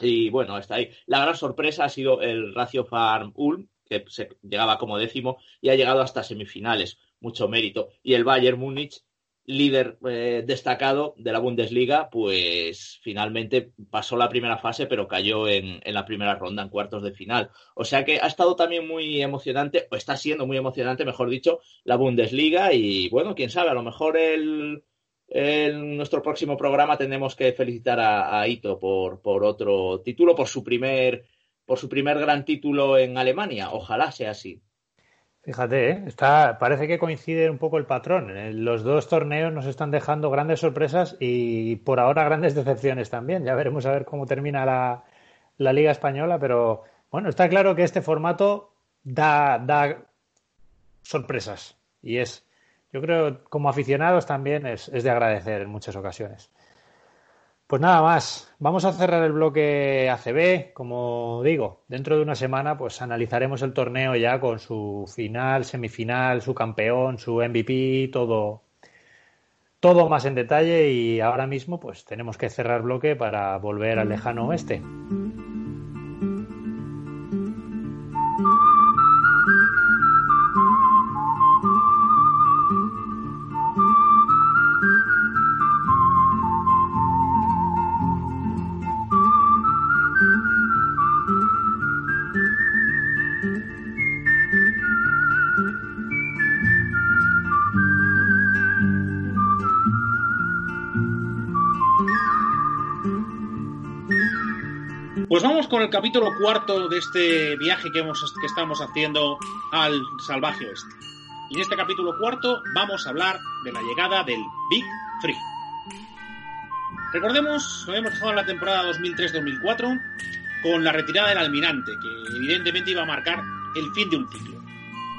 y bueno, está ahí. La gran sorpresa ha sido el Ratio Farm Ulm, que se llegaba como décimo y ha llegado hasta semifinales. Mucho mérito. Y el Bayern Múnich, líder eh, destacado de la Bundesliga, pues finalmente pasó la primera fase, pero cayó en, en, la primera ronda, en cuartos de final. O sea que ha estado también muy emocionante, o está siendo muy emocionante, mejor dicho, la Bundesliga. Y bueno, quién sabe, a lo mejor el en nuestro próximo programa tenemos que felicitar a, Ito por, por, otro título, por su primer por su primer gran título en Alemania. Ojalá sea así. Fíjate, ¿eh? Está, parece que coincide un poco el patrón. Los dos torneos nos están dejando grandes sorpresas y por ahora grandes decepciones también. Ya veremos a ver cómo termina la, la Liga Española, pero bueno, está claro que este formato da, da sorpresas y es yo creo como aficionados también es, de agradecer en muchas ocasiones. Pues nada más, vamos a cerrar el bloque ACB. Como digo, dentro de una semana pues analizaremos el torneo ya con su final, semifinal, su campeón, su MVP, todo, todo más en detalle y ahora mismo pues tenemos que cerrar bloque para volver al lejano oeste. Pues vamos con el capítulo cuarto de este viaje que, hemos, que estamos haciendo al salvaje oeste. Y en este capítulo cuarto vamos a hablar de la llegada del Big Free. Recordemos, lo hemos dejado en la temporada 2003-2004 con la retirada del almirante, que evidentemente iba a marcar el fin de un ciclo.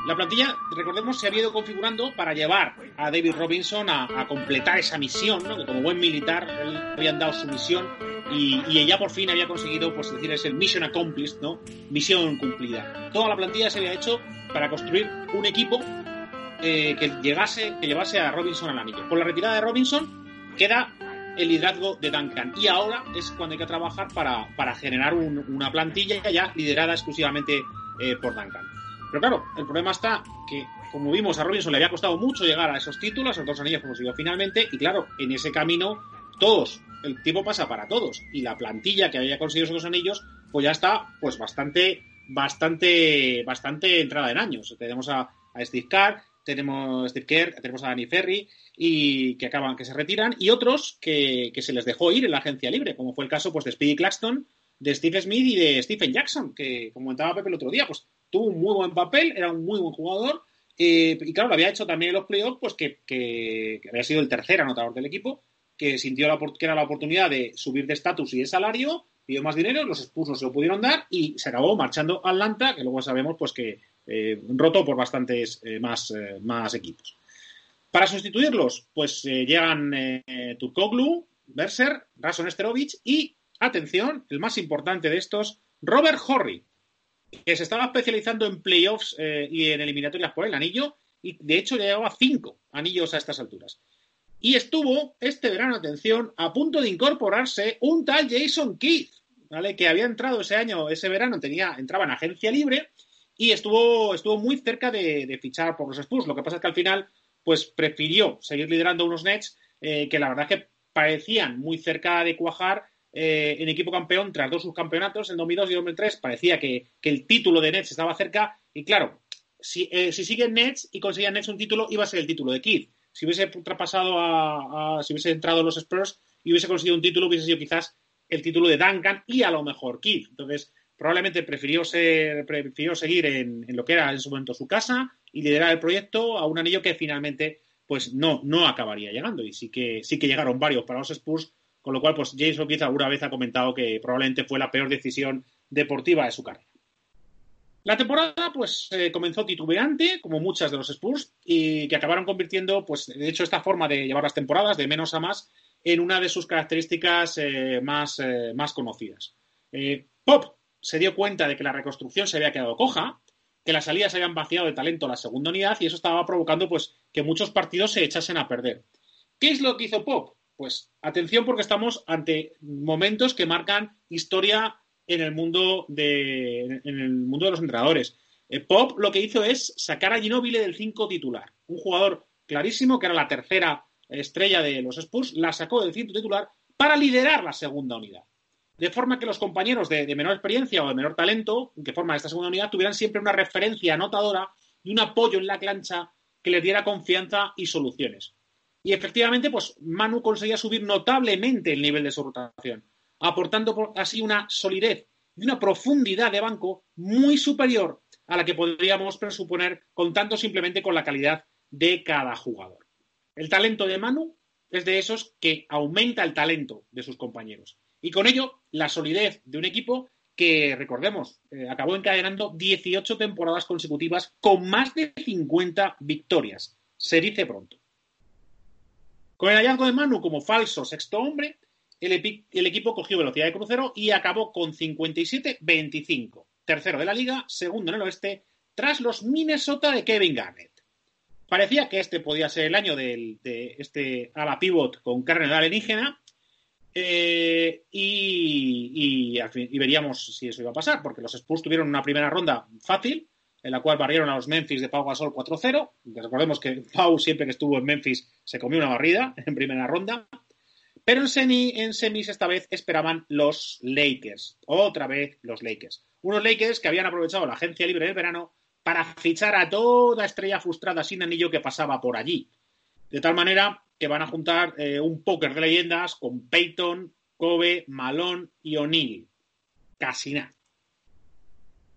La plantilla, recordemos, se había ido configurando para llevar a David Robinson a, completar esa misión, ¿no? que como buen militar él habían dado su misión y, ella por fin había conseguido, pues decir, es el mission accomplished, ¿no? Misión cumplida. Toda la plantilla se había hecho para construir un equipo eh, que llegase, que llevase a Robinson al anillo. Con la retirada de Robinson queda el liderazgo de Duncan y ahora es cuando hay que trabajar para, para generar una plantilla ya liderada exclusivamente eh, por Duncan. Pero claro, el problema está que, como vimos, a Robinson le había costado mucho llegar a esos títulos, a esos dos anillos consiguió finalmente, y claro, en ese camino todos. El tiempo pasa para todos. Y la plantilla que había conseguido esos dos anillos pues ya está pues bastante bastante bastante entrada en años. Tenemos a, Steve Carr tenemos a Steve Kerr tenemos a Danny Ferry y que acaban que se retiran y otros que, se les dejó ir en la agencia libre como fue el caso pues de Speedy Claxton de Steve Smith y de Stephen Jackson que como comentaba Pepe el otro día pues tuvo un muy buen papel era un muy buen jugador eh, y claro lo había hecho también en los playoffs pues que, que había sido el tercer anotador del equipo sintió la, que era la oportunidad de subir de estatus y de salario, pidió más dinero, los Spurs no se lo pudieron dar y se acabó marchando a Atlanta, que luego sabemos pues que eh, por bastantes eh, más, eh, más equipos. Para sustituirlos, pues llegan Turkoglu, Berser, Rason Esterovic y, atención, el más importante de estos, Robert Horry, que se estaba especializando en playoffs y en eliminatorias por el anillo y de hecho ya llevaba cinco anillos a estas alturas. Y estuvo este verano, atención, a punto de incorporarse un tal Jason Keith, ¿vale? Que había entrado ese año, ese verano, tenía, entraba en agencia libre y estuvo, estuvo muy cerca de, fichar por los Spurs. Lo que pasa es que al final, pues prefirió seguir liderando unos Nets eh, que la verdad es que parecían muy cerca de cuajar eh, en equipo campeón tras dos subcampeonatos en 2002 y 2003. Parecía que, el título de Nets estaba cerca y claro, si, eh, si siguen Nets y consiguen Nets un título, iba a ser el título de Keith. Si hubiese traspasado a, si hubiese entrado los Spurs y hubiese conseguido un título, hubiese sido quizás el título de Duncan y a lo mejor Keith. Entonces, probablemente prefirió, ser, prefirió seguir en, lo que era en su momento su casa y liderar el proyecto a un anillo que finalmente pues no, no acabaría llegando. Y sí que, sí que llegaron varios para los Spurs, con lo cual, pues Jason Keith alguna vez ha comentado que probablemente fue la peor decisión deportiva de su carrera. La temporada, pues, eh, comenzó titubeante, como muchas de los Spurs, y que acabaron convirtiendo, pues, de hecho, esta forma de llevar las temporadas, de menos a más, en una de sus características eh, más, eh, más, conocidas. Pop se dio cuenta de que la reconstrucción se había quedado coja, que las salidas habían vaciado de talento a la segunda unidad, y eso estaba provocando, pues, que muchos partidos se echasen a perder. ¿Qué es lo que hizo Pop? Pues atención porque estamos ante momentos que marcan historia en el mundo de, en el mundo de los entrenadores. Eh, Pop lo que hizo es sacar a Ginóbili del 5 titular. Un jugador clarísimo, que era la tercera estrella de los Spurs, la sacó del 5 titular para liderar la segunda unidad. De forma que los compañeros de, menor experiencia o de menor talento que forman esta segunda unidad tuvieran siempre una referencia anotadora y un apoyo en la cancha que les diera confianza y soluciones. Y efectivamente, pues Manu conseguía subir notablemente el nivel de su rotación aportando así una solidez y una profundidad de banco muy superior a la que podríamos presuponer contando simplemente con la calidad de cada jugador. El talento de Manu es de esos que aumenta el talento de sus compañeros. Y con ello, la solidez de un equipo que, recordemos, eh, acabó encadenando 18 temporadas consecutivas con más de 50 victorias. Se dice pronto. Con el hallazgo de Manu como falso sexto hombre, el, equipo cogió velocidad de crucero y acabó con 57-25. Tercero de la liga, segundo en el oeste, tras los Minnesota de Kevin Garnett. Parecía que este podía ser el año de este ala pivot con carne alienígena. Eh, y, y, veríamos si eso iba a pasar, porque los Spurs tuvieron una primera ronda fácil, en la cual barrieron a los Memphis de Pau Gasol 4-0. Recordemos que Pau, siempre que estuvo en Memphis, se comió una barrida en primera ronda. Pero en, semis esta vez esperaban los Lakers. Otra vez los Lakers. Unos Lakers que habían aprovechado la agencia libre del verano para fichar a toda estrella frustrada sin anillo que pasaba por allí. De tal manera que van a juntar eh, un póker de leyendas con Peyton, Kobe, Malone y O'Neill. Casi nada.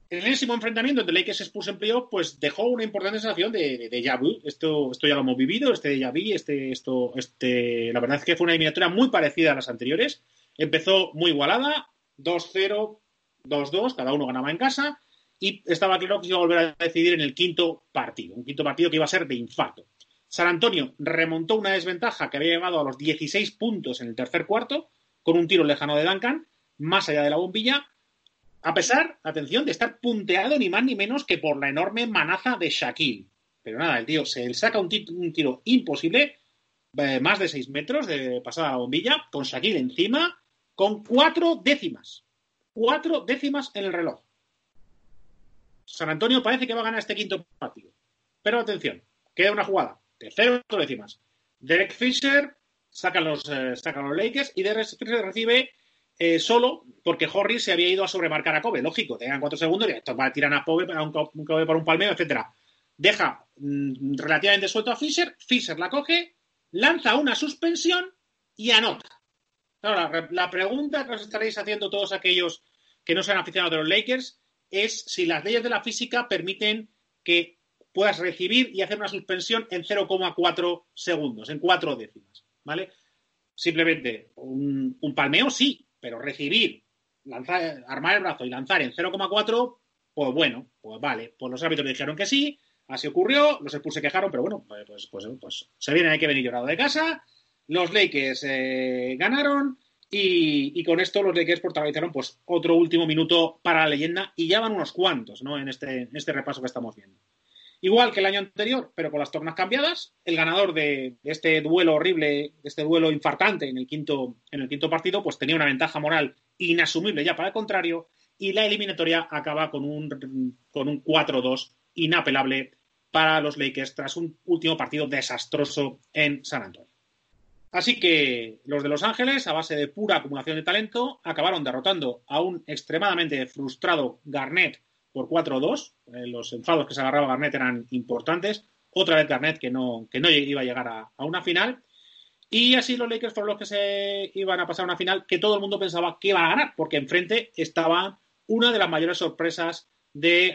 El enésimo enfrentamiento entre Lakers Spurs en playoff, pues dejó una importante sensación de, de, Esto, esto ya lo hemos vivido, este déjà vu, este, esto, este, la verdad es que fue una eliminatoria muy parecida a las anteriores. Empezó muy igualada, 2-0, 2-2, cada uno ganaba en casa, y estaba claro que iba a volver a decidir en el quinto partido, un quinto partido que iba a ser de infarto. San Antonio remontó una desventaja que había llegado a los 16 puntos en el tercer cuarto, con un tiro lejano de Duncan, más allá de la bombilla, a pesar, atención, de estar punteado ni más ni menos que por la enorme manaza de Shaquille. Pero nada, el tío se saca un, tiro imposible, eh, más de seis metros de pasada la bombilla, con Shaquille encima, con cuatro décimas. Cuatro décimas en el reloj. San Antonio parece que va a ganar este quinto partido. Pero atención, queda una jugada de cero décimas. Derek Fisher saca los, eh, saca los Lakers y Derek Fisher recibe eh, solo porque Horry se había ido a sobremarcar a Kobe. Lógico, tengan cuatro segundos y esto va a tirar a Kobe para un, Kobe para un palmeo, etcétera. Deja mm, relativamente suelto a Fisher, Fisher la coge, lanza una suspensión y anota. Ahora, la pregunta que os estaréis haciendo todos aquellos que no sean aficionados de los Lakers es si las leyes de la física permiten que puedas recibir y hacer una suspensión en 0,4 segundos, en cuatro décimas, ¿vale? Simplemente un, un palmeo sí, pero recibir, lanzar, armar el brazo y lanzar en 0,4, pues bueno, pues vale. Pues los árbitros dijeron que sí, así ocurrió, los Spurs se quejaron, pero bueno, pues, pues, pues, pues se vienen, hay que venir llorado de casa. Los Lakers eh, ganaron y, con esto los Lakers protagonizaron pues otro último minuto para la leyenda y ya van unos cuantos, ¿no? En este, en este repaso que estamos viendo. Igual que el año anterior, pero con las tornas cambiadas, el ganador de, este duelo horrible, de este duelo infartante en el, quinto, en el quinto partido, pues tenía una ventaja moral inasumible ya para el contrario, y la eliminatoria acaba con un, con un 4-2 inapelable para los Lakers tras un último partido desastroso en San Antonio. Así que los de Los Ángeles, a base de pura acumulación de talento, acabaron derrotando a un extremadamente frustrado Garnett por 4-2. Eh, los enfados que se agarraba Garnett eran importantes. Otra vez Garnett que no, que no iba a llegar a, una final. Y así los Lakers fueron los que se iban a pasar a una final que todo el mundo pensaba que iba a ganar, porque enfrente estaba una de las mayores sorpresas de,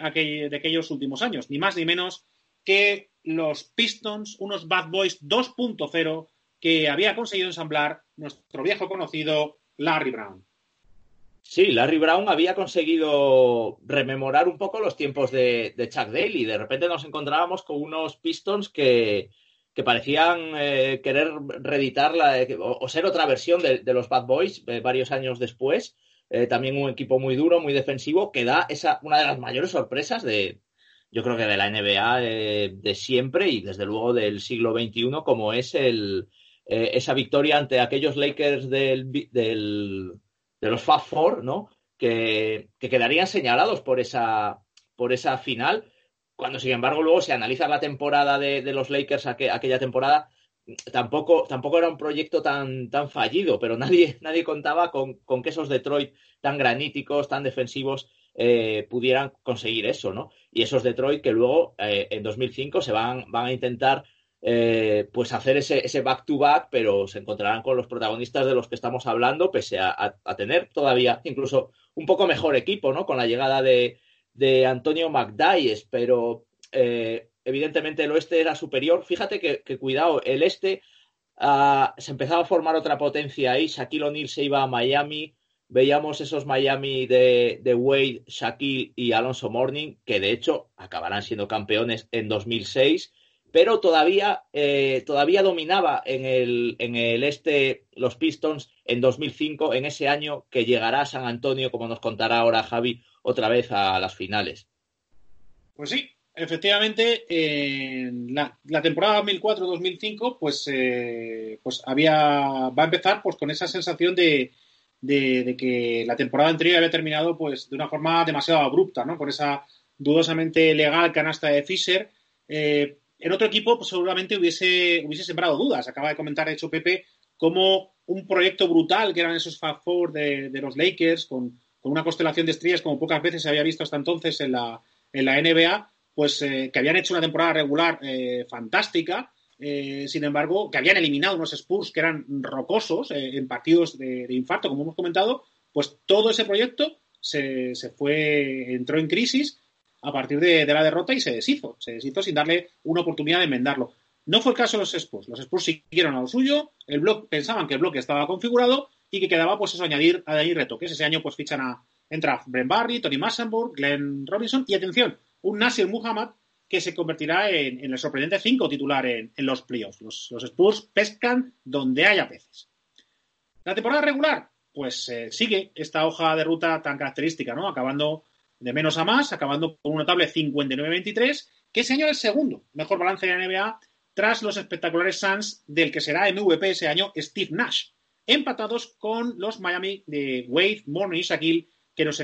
de aquellos últimos años, ni más ni menos que los Pistons, unos Bad Boys 2.0 que había conseguido ensamblar nuestro viejo conocido Larry Brown. Sí, Larry Brown había conseguido rememorar un poco los tiempos de, Chuck Daly. De repente nos encontrábamos con unos Pistons que, parecían eh, querer reeditar o, ser otra versión de, los Bad Boys eh, varios años después. Eh, también un equipo muy duro, muy defensivo, que da esa, una de las mayores sorpresas de, yo creo que de la NBA de siempre y desde luego del siglo XXI, como es el, esa victoria ante aquellos Lakers del de los Fab Four, ¿no? Que, quedarían señalados por esa, por esa final, cuando sin embargo luego se analiza la temporada de, los Lakers aquella temporada, tampoco, tampoco era un proyecto tan, tan fallido, pero nadie, nadie contaba con, que esos Detroit tan graníticos, tan defensivos, eh, pudieran conseguir eso, ¿no? Y esos Detroit que luego eh, en 2005 se van, van a intentar eh, pues hacer ese, back to back, pero se encontrarán con los protagonistas de los que estamos hablando, pese a, tener todavía incluso un poco mejor equipo, ¿no? Con la llegada de, Antonio McDyess, pero eh, evidentemente el oeste era superior. Fíjate que, cuidado, el este ah, se empezaba a formar otra potencia ahí. Shaquille O'Neal se iba a Miami. Veíamos esos Miami de, de Wade, Shaquille y Alonso Morning, que de hecho acabarán siendo campeones en 2006 pero todavía, eh, todavía dominaba en el, en el este los Pistons en 2005, en ese año que llegará San Antonio, como nos contará ahora Javi, otra vez a las finales. Pues sí, efectivamente, la, temporada 2004-2005, pues, eh, pues había, va a empezar pues, con esa sensación de, de, que la temporada anterior había terminado pues, de una forma demasiado abrupta, ¿no? Con esa dudosamente legal canasta de Fisher. Eh, en otro equipo pues, seguramente hubiese, hubiese sembrado dudas. Acaba de comentar, de hecho, Pepe, como un proyecto brutal que eran esos Fab Four de, los Lakers, con, una constelación de estrellas como pocas veces se había visto hasta entonces en la, en la NBA, pues eh, que habían hecho una temporada regular eh, fantástica, eh, sin embargo, que habían eliminado unos Spurs que eran rocosos en partidos de, infarto, como hemos comentado, pues todo ese proyecto se, se fue, entró en crisis a partir de, la derrota y se deshizo. Se deshizo sin darle una oportunidad de enmendarlo. No fue el caso de los Spurs. Los Spurs siguieron a lo suyo, el blog, pensaban que el bloque estaba configurado y que quedaba pues eso, añadir, añadir retoques. Ese año pues fichan a, entra Brent Barry, Tony Massenburg, Glenn Robinson y atención, un Nasir Muhammad que se convertirá en, el sorprendente cinco titular en, los playoffs. Los, los, Spurs pescan donde haya peces. La temporada regular, pues eh, sigue esta hoja de ruta tan característica, ¿no? Acabando de menos a más, acabando con una tabla 59-23, que es el segundo mejor balance de la NBA tras los espectaculares Suns del que será MVP ese año Steve Nash, empatados con los Miami de Wade, Morning y Shaquille, que nos,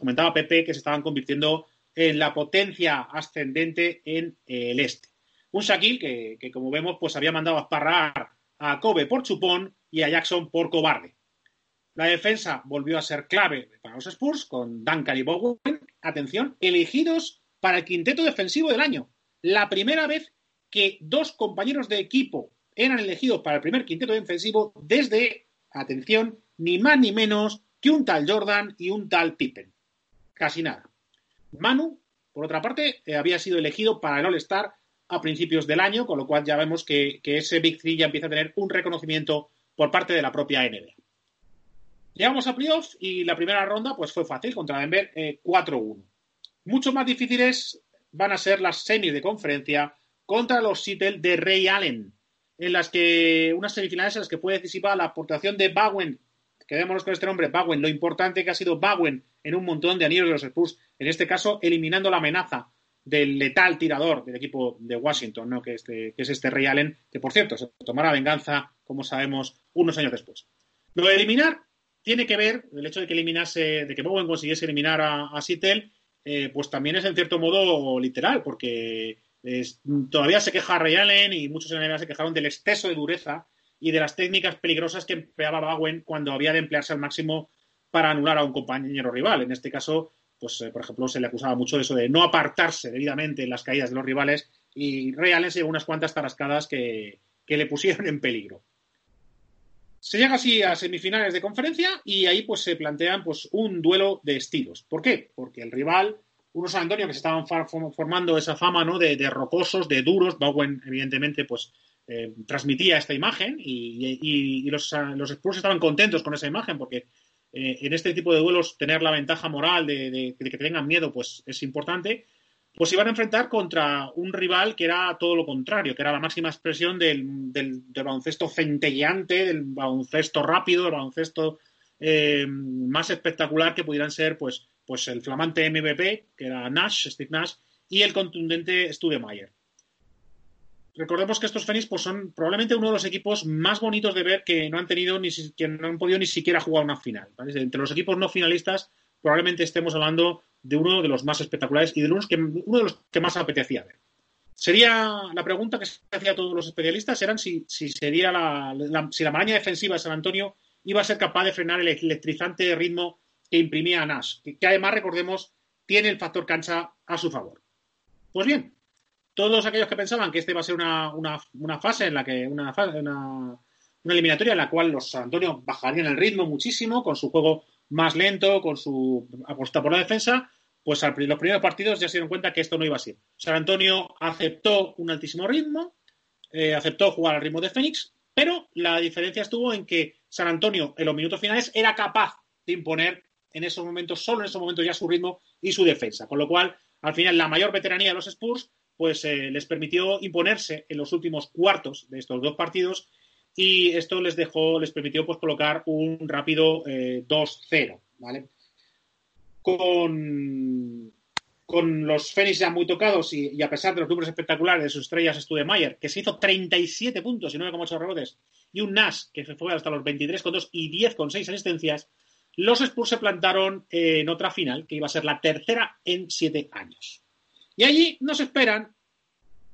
comentaba Pepe que se estaban convirtiendo en la potencia ascendente en el este. Un Shaquille que, como vemos, pues había mandado a esparrar a Kobe por chupón y a Jackson por cobarde. La defensa volvió a ser clave para los Spurs con Duncan y Bowen, atención, elegidos para el quinteto defensivo del año. La primera vez que dos compañeros de equipo eran elegidos para el primer quinteto defensivo desde, atención, ni más ni menos que un tal Jordan y un tal Pippen. Casi nada. Manu, por otra parte, eh, había sido elegido para el All-Star a principios del año, con lo cual ya vemos que, que ese Big Three ya empieza a tener un reconocimiento por parte de la propia NBA. Llegamos a playoffs y la primera ronda pues fue fácil contra Denver 4-1. Eh, Mucho más difíciles van a ser las semis de conferencia contra los Seattle de Ray Allen, en las que unas semifinales en las que fue decisiva la aportación de Bowen. Quedémonos con este nombre, Bowen, lo importante que ha sido Bowen en un montón de anillos de los Spurs, en este caso eliminando la amenaza del letal tirador del equipo de Washington, ¿no? que, este, es este Ray Allen, que por cierto se tomará venganza, como sabemos, unos años después. Lo de eliminar tiene que ver, el hecho de que eliminase, de que Bowen consiguiese eliminar a, a eh, pues también es en cierto modo literal, porque todavía se queja Ray Allen y muchos en la se quejaron del exceso de dureza y de las técnicas peligrosas que empleaba Bowen cuando había de emplearse al máximo para anular a un compañero rival. En este caso, pues eh, por ejemplo, se le acusaba mucho de eso de no apartarse debidamente en las caídas de los rivales y Ray Allen se llevó unas cuantas tarascadas que le pusieron en peligro. Se llega así a semifinales de conferencia y ahí pues se plantean pues un duelo de estilos. ¿Por qué? Porque el rival, unos Antonio que se estaban formando esa fama ¿no? de, rocosos, de duros, Bowen evidentemente pues eh, transmitía esta imagen y, los, los, Spurs estaban contentos con esa imagen porque eh, en este tipo de duelos tener la ventaja moral de, de, que tengan miedo pues es importante pues iban a enfrentar contra un rival que era todo lo contrario, que era la máxima expresión del, del, baloncesto centelleante, del baloncesto rápido, del baloncesto eh, más espectacular que pudieran ser pues, pues el flamante MVP, que era Nash, Steve Nash, y el contundente Studemeyer. Recordemos que estos Phoenix pues, son probablemente uno de los equipos más bonitos de ver que no han tenido ni que no han podido ni siquiera jugar una final. Entre los equipos no finalistas, probablemente estemos hablando de uno de los más espectaculares y de uno, que, uno de los que más apetecía ver. Sería la pregunta que se hacía a todos los especialistas eran si, sería la, si la maraña defensiva de San Antonio iba a ser capaz de frenar el electrizante ritmo que imprimía Nash, que, además, recordemos, tiene el factor cancha a su favor. Pues bien, todos aquellos que pensaban que este iba a ser una, fase en la que una, una, una, eliminatoria en la cual los San Antonio bajarían el ritmo muchísimo con su juego más lento, con su apuesta por la defensa, pues al, los primeros partidos ya se dieron cuenta que esto no iba así. San Antonio aceptó un altísimo ritmo, eh, aceptó jugar al ritmo de Fénix, pero la diferencia estuvo en que San Antonio en los minutos finales era capaz de imponer en esos momentos, solo en esos momentos ya su ritmo y su defensa. Con lo cual, al final, la mayor veteranía de los Spurs pues eh, les permitió imponerse en los últimos cuartos de estos dos partidos y esto les dejó, les permitió pues colocar un rápido 2-0, eh, ¿vale? Con, con los Fénix ya muy tocados y, a pesar de los números espectaculares de sus estrellas Studemayer, que se hizo 37 puntos y 9,8 rebotes, y un Nash que se fue hasta los 23,2 y 10,6 asistencias, los Spurs se plantaron en otra final, que iba a ser la tercera en siete años. Y allí nos esperan,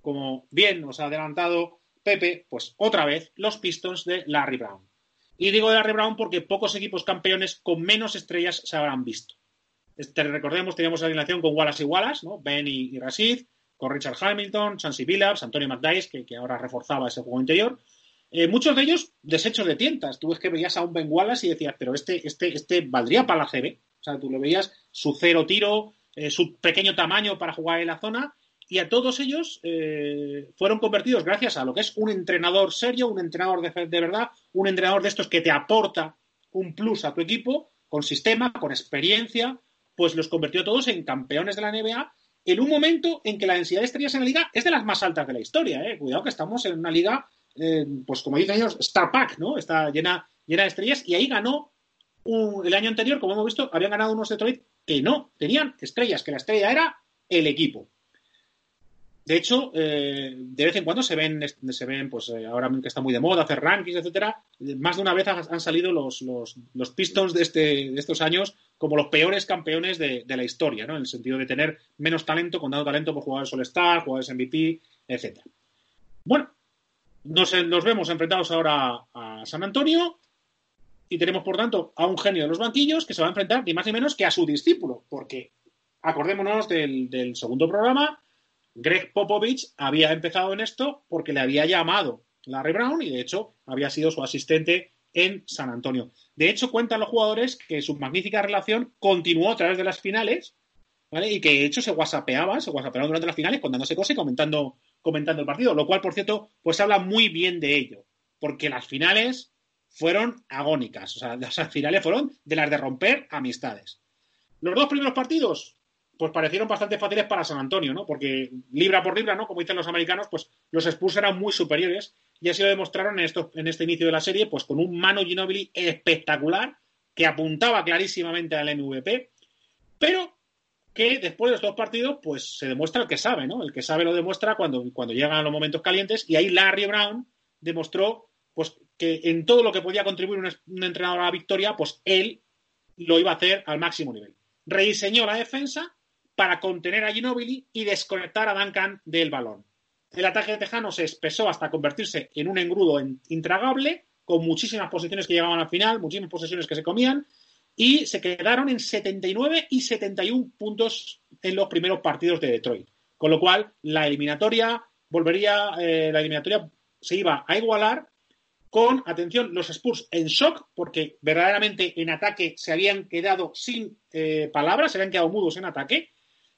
como bien nos ha adelantado Pepe, pues otra vez los Pistons de Larry Brown. Y digo de Larry Brown porque pocos equipos campeones con menos estrellas se habrán visto. Este, recordemos, teníamos alineación con Wallace y Wallace, ¿no? Ben y, Rashid, con Richard Hamilton, Chansey Billups, Antonio McDyess, que, ahora reforzaba ese juego interior. Eh, muchos de ellos desechos de tientas. Tú ves que veías a un Ben Wallace y decías, pero este, este, este valdría para la CB. O sea, tú lo veías su cero tiro, eh, su pequeño tamaño para jugar en la zona y a todos ellos eh, fueron convertidos gracias a lo que es un entrenador serio, un entrenador de, verdad, un entrenador de estos que te aporta un plus a tu equipo, con sistema, con experiencia, pues los convirtió todos en campeones de la NBA en un momento en que la densidad de estrellas en la liga es de las más altas de la historia. Eh. Cuidado que estamos en una liga, eh, pues como dicen ellos, Star Pack, ¿no? Está llena, llena de estrellas y ahí ganó el año anterior, como hemos visto, habían ganado unos Detroit que no tenían estrellas, que la estrella era el equipo. De hecho, eh, de vez en cuando se ven, se ven pues eh, ahora que está muy de moda hacer rankings, etcétera, más de una vez han salido los, los, Pistons de, este, de estos años como los peores campeones de, la historia, ¿no? En el sentido de tener menos talento, con dado talento por jugadores All-Star, jugadores MVP, etcétera. Bueno, nos, nos vemos enfrentados ahora a San Antonio y tenemos, por tanto, a un genio de los banquillos que se va a enfrentar ni más ni menos que a su discípulo, porque acordémonos del segundo programa Greg Popovich había empezado en esto porque le había llamado Larry Brown y de hecho había sido su asistente en San Antonio. De hecho, cuentan los jugadores que su magnífica relación continuó a través de las finales, ¿vale? Y que de hecho se whatsappeaban, se whatsappeaban durante las finales contándose cosas y comentando, comentando el partido, lo cual, por cierto, pues habla muy bien de ello, porque las finales fueron agónicas, o sea, las finales fueron de las de romper amistades. Los dos primeros partidos, pues parecieron bastante fáciles para San Antonio, ¿no? Porque libra por libra, ¿no? Como dicen los americanos, pues los Spurs eran muy superiores y así lo demostraron en, esto, en este inicio de la serie, pues con un Mano Ginobili espectacular que apuntaba clarísimamente al MVP, pero que después de los dos partidos, pues se demuestra el que sabe, ¿no? El que sabe lo demuestra cuando, cuando llegan los momentos calientes y ahí Larry Brown demostró pues que en todo lo que podía contribuir un, entrenador a la victoria, pues él lo iba a hacer al máximo nivel. Rediseñó la defensa para contener a Ginobili y desconectar a Duncan del balón. El ataque de Tejano se espesó hasta convertirse en un engrudo intragable, con muchísimas posiciones que llegaban al final, muchísimas posesiones que se comían, y se quedaron en 79 y 71 puntos en los primeros partidos de Detroit. Con lo cual, la eliminatoria volvería, eh, la eliminatoria se iba a igualar con, atención, los Spurs en shock, porque verdaderamente en ataque se habían quedado sin eh, palabras, se habían quedado mudos en ataque,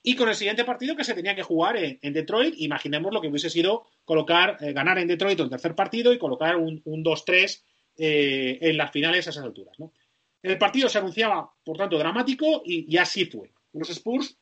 y con el siguiente partido que se tenía que jugar en, Detroit, imaginemos lo que hubiese sido colocar, eh, ganar en Detroit el tercer partido y colocar un, 2-3 en las finales a esas alturas. El partido se anunciaba, por tanto, dramático y, así fue. Los Spurs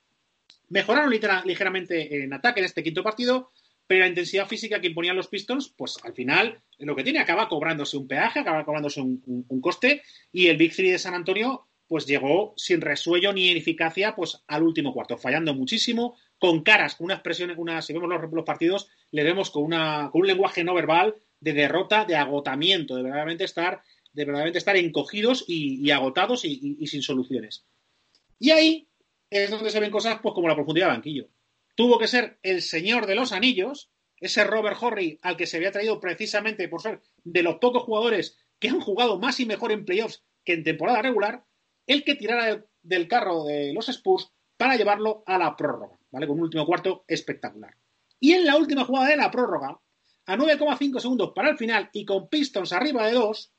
mejoraron ligeramente en ataque en este quinto partido, pero la intensidad física que imponían los Pistons, pues al final lo que tiene acaba cobrándose un peaje, acaba cobrándose un, coste y el Big Three de San Antonio pues llegó sin resuello ni eficacia pues al último cuarto, fallando muchísimo, con caras, con una expresión, una, si vemos los, partidos, le vemos con, una, con un lenguaje no verbal de derrota, de agotamiento, de verdaderamente estar de verdaderamente estar encogidos y, agotados y, sin soluciones. Y ahí es donde se ven cosas pues como la profundidad del banquillo. Tuvo que ser el señor de los anillos, ese Robert Horry al que se había traído precisamente por ser de los pocos jugadores que han jugado más y mejor en playoffs que en temporada regular, el que tirara del carro de los Spurs para llevarlo a la prórroga, ¿vale? Con un último cuarto espectacular. Y en la última jugada de la prórroga, a 9,5 segundos para el final y con Pistons arriba de 2,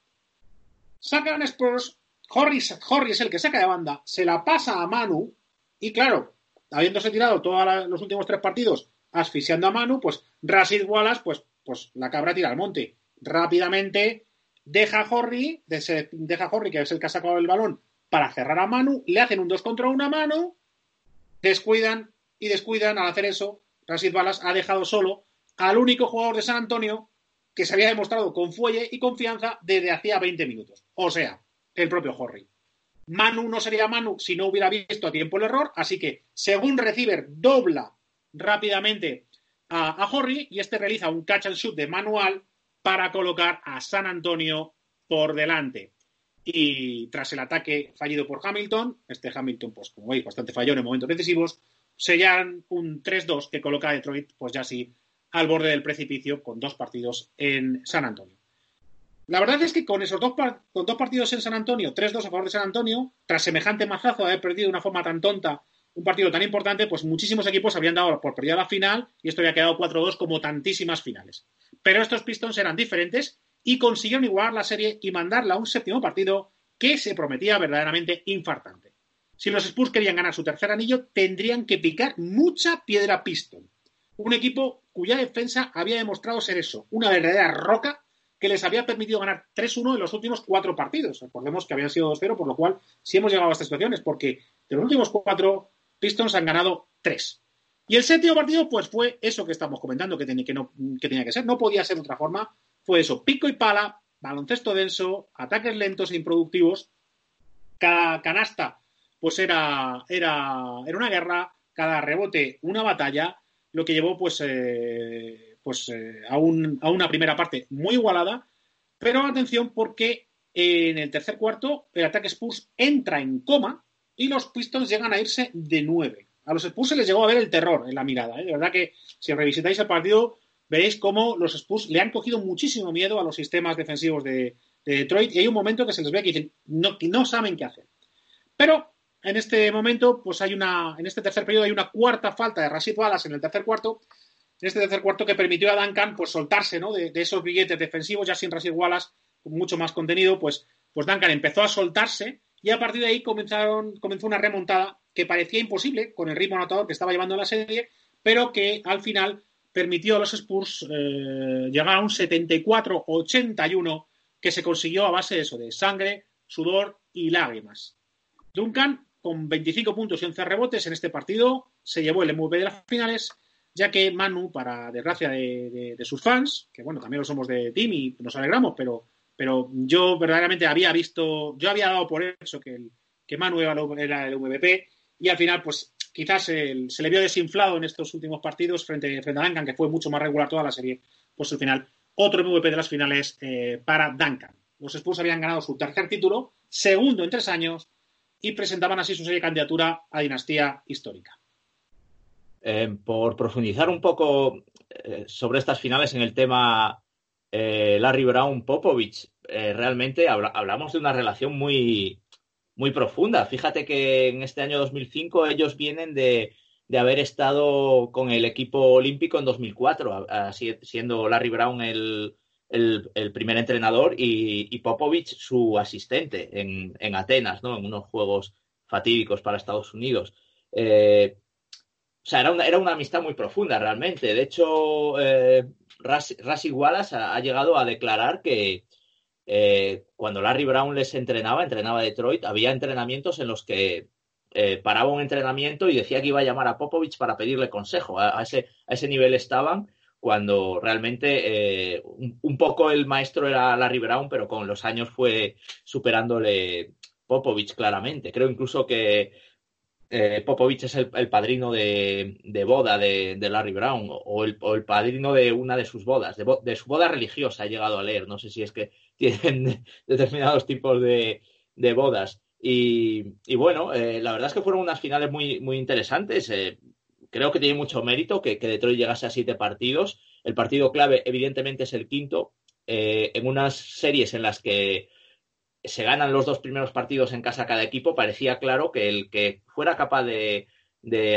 Sacan Spurs, Horry, es el que saca de banda, se la pasa a Manu y claro, habiéndose tirado todos los últimos tres partidos asfixiando a Manu, pues Rashid Wallace, pues, pues la cabra tira al monte. Rápidamente deja a Horry, deja a Horry, que es el que ha sacado el balón, para cerrar a Manu, le hacen un dos contra una mano, descuidan y descuidan al hacer eso. Rashid Wallace ha dejado solo al único jugador de San Antonio que se había demostrado con fuelle y confianza desde hacía 20 minutos. O sea, el propio Horry. Manu no sería Manu si no hubiera visto a tiempo el error, así que según Receiver dobla rápidamente a, a Horry y este realiza un catch and shoot de manual para colocar a San Antonio por delante. Y tras el ataque fallido por Hamilton, este Hamilton, pues como veis, bastante falló en momentos decisivos, sellan un 3-2 que coloca a Detroit, pues ya sí, al borde del precipicio con dos partidos en San Antonio. La verdad es que con esos dos, dos partidos en San Antonio, 3-2 a favor de San Antonio, tras semejante mazazo de haber perdido de una forma tan tonta un partido tan importante, pues muchísimos equipos habrían dado por perdida la final y esto había quedado 4-2 como tantísimas finales. Pero estos Pistons eran diferentes y consiguieron igualar la serie y mandarla a un séptimo partido que se prometía verdaderamente infartante. Si los Spurs querían ganar su tercer anillo, tendrían que picar mucha piedra Piston un equipo cuya defensa había demostrado ser eso, una verdadera roca que les había permitido ganar 3-1 en los últimos cuatro partidos. Recordemos que habían sido 2-0, por lo cual sí hemos llegado a estas situaciones, porque de los últimos cuatro Pistons han ganado tres. Y el séptimo partido, pues fue eso que estamos comentando que, tenía que, no, que tenía que ser. No podía ser de otra forma. Fue eso, pico y pala, baloncesto denso, ataques lentos e improductivos. Cada canasta, pues era, era, era una guerra, cada rebote una batalla lo que llevó pues, eh, pues eh, a, una primera parte muy igualada, pero atención porque en el tercer cuarto el ataque Spurs entra en coma y los Pistons llegan a irse de nueve. A los Spurs se les llegó a ver el terror en la mirada. ¿eh? De verdad que si revisitáis el partido veréis cómo los Spurs le han cogido muchísimo miedo a los sistemas defensivos de, Detroit y hay un momento que se les ve que dicen no, que no saben qué hacer. Pero en este momento, pues hay una, en este tercer periodo hay una cuarta falta de Rashid Wallace en el tercer cuarto, en este tercer cuarto que permitió a Duncan pues soltarse ¿no? de, esos billetes defensivos, ya sin Rashid Wallace, con mucho más contenido, pues, pues Duncan empezó a soltarse y a partir de ahí comenzaron, comenzó una remontada que parecía imposible con el ritmo anotador que estaba llevando la serie, pero que al final permitió a los Spurs eh, llegar a un 74-81 que se consiguió a base de eso, de sangre, sudor y lágrimas. Duncan con 25 puntos y 11 rebotes en este partido, se llevó el MVP de las finales, ya que Manu, para desgracia de, sus fans, que bueno, también lo somos de Team y nos alegramos, pero, pero yo verdaderamente había visto, yo había dado por eso que, que Manu era el MVP y al final pues quizás se le vio desinflado en estos últimos partidos frente, a Duncan, que fue mucho más regular toda la serie, pues al final otro MVP de las finales eh, para Duncan. Los Spurs habían ganado su tercer título, segundo en tres años, y presentaban así su serie de candidatura a dinastía histórica. Eh, por profundizar un poco eh, sobre estas finales en el tema Larry Brown Popovich, realmente hablamos de una relación muy, muy profunda. Fíjate que en este año 2005 ellos vienen de, de haber estado con el equipo olímpico en 2004, siendo Larry Brown el, el, primer entrenador y, y, Popovich su asistente en, en, Atenas, ¿no? en unos Juegos fatídicos para Estados Unidos. Eh, o sea, era una, era una, amistad muy profunda realmente. De hecho, eh, Rassi ha, llegado a declarar que eh, cuando Larry Brown les entrenaba, entrenaba Detroit, había entrenamientos en los que eh, paraba un entrenamiento y decía que iba a llamar a Popovich para pedirle consejo. A, ese, a ese, nivel estaban cuando realmente eh, un, poco el maestro era Larry Brown, pero con los años fue superándole Popovich claramente. Creo incluso que Popovich es el, padrino de, boda de, Larry Brown o el, padrino de una de sus bodas, de, su boda religiosa, he llegado a leer. No sé si es que tienen determinados tipos de bodas. Y, bueno, eh, la verdad es que fueron unas finales muy, muy interesantes. Eh, creo que tiene mucho mérito que, Detroit llegase a siete partidos. El partido clave, evidentemente, es el quinto. Eh, en unas series en las que se ganan los dos primeros partidos en casa cada equipo, parecía claro que el que fuera capaz de,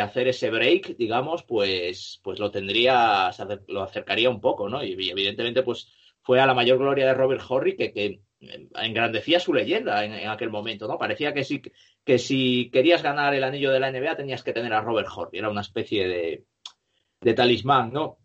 hacer ese break, digamos, pues, pues lo tendría, lo acercaría un poco, ¿no? Y, evidentemente, pues fue a la mayor gloria de Robert Horry, que, que engrandecía su leyenda en, aquel momento, ¿no? Parecía que si, que si querías ganar el anillo de la NBA tenías que tener a Robert Horry, era una especie de, de talismán, ¿no?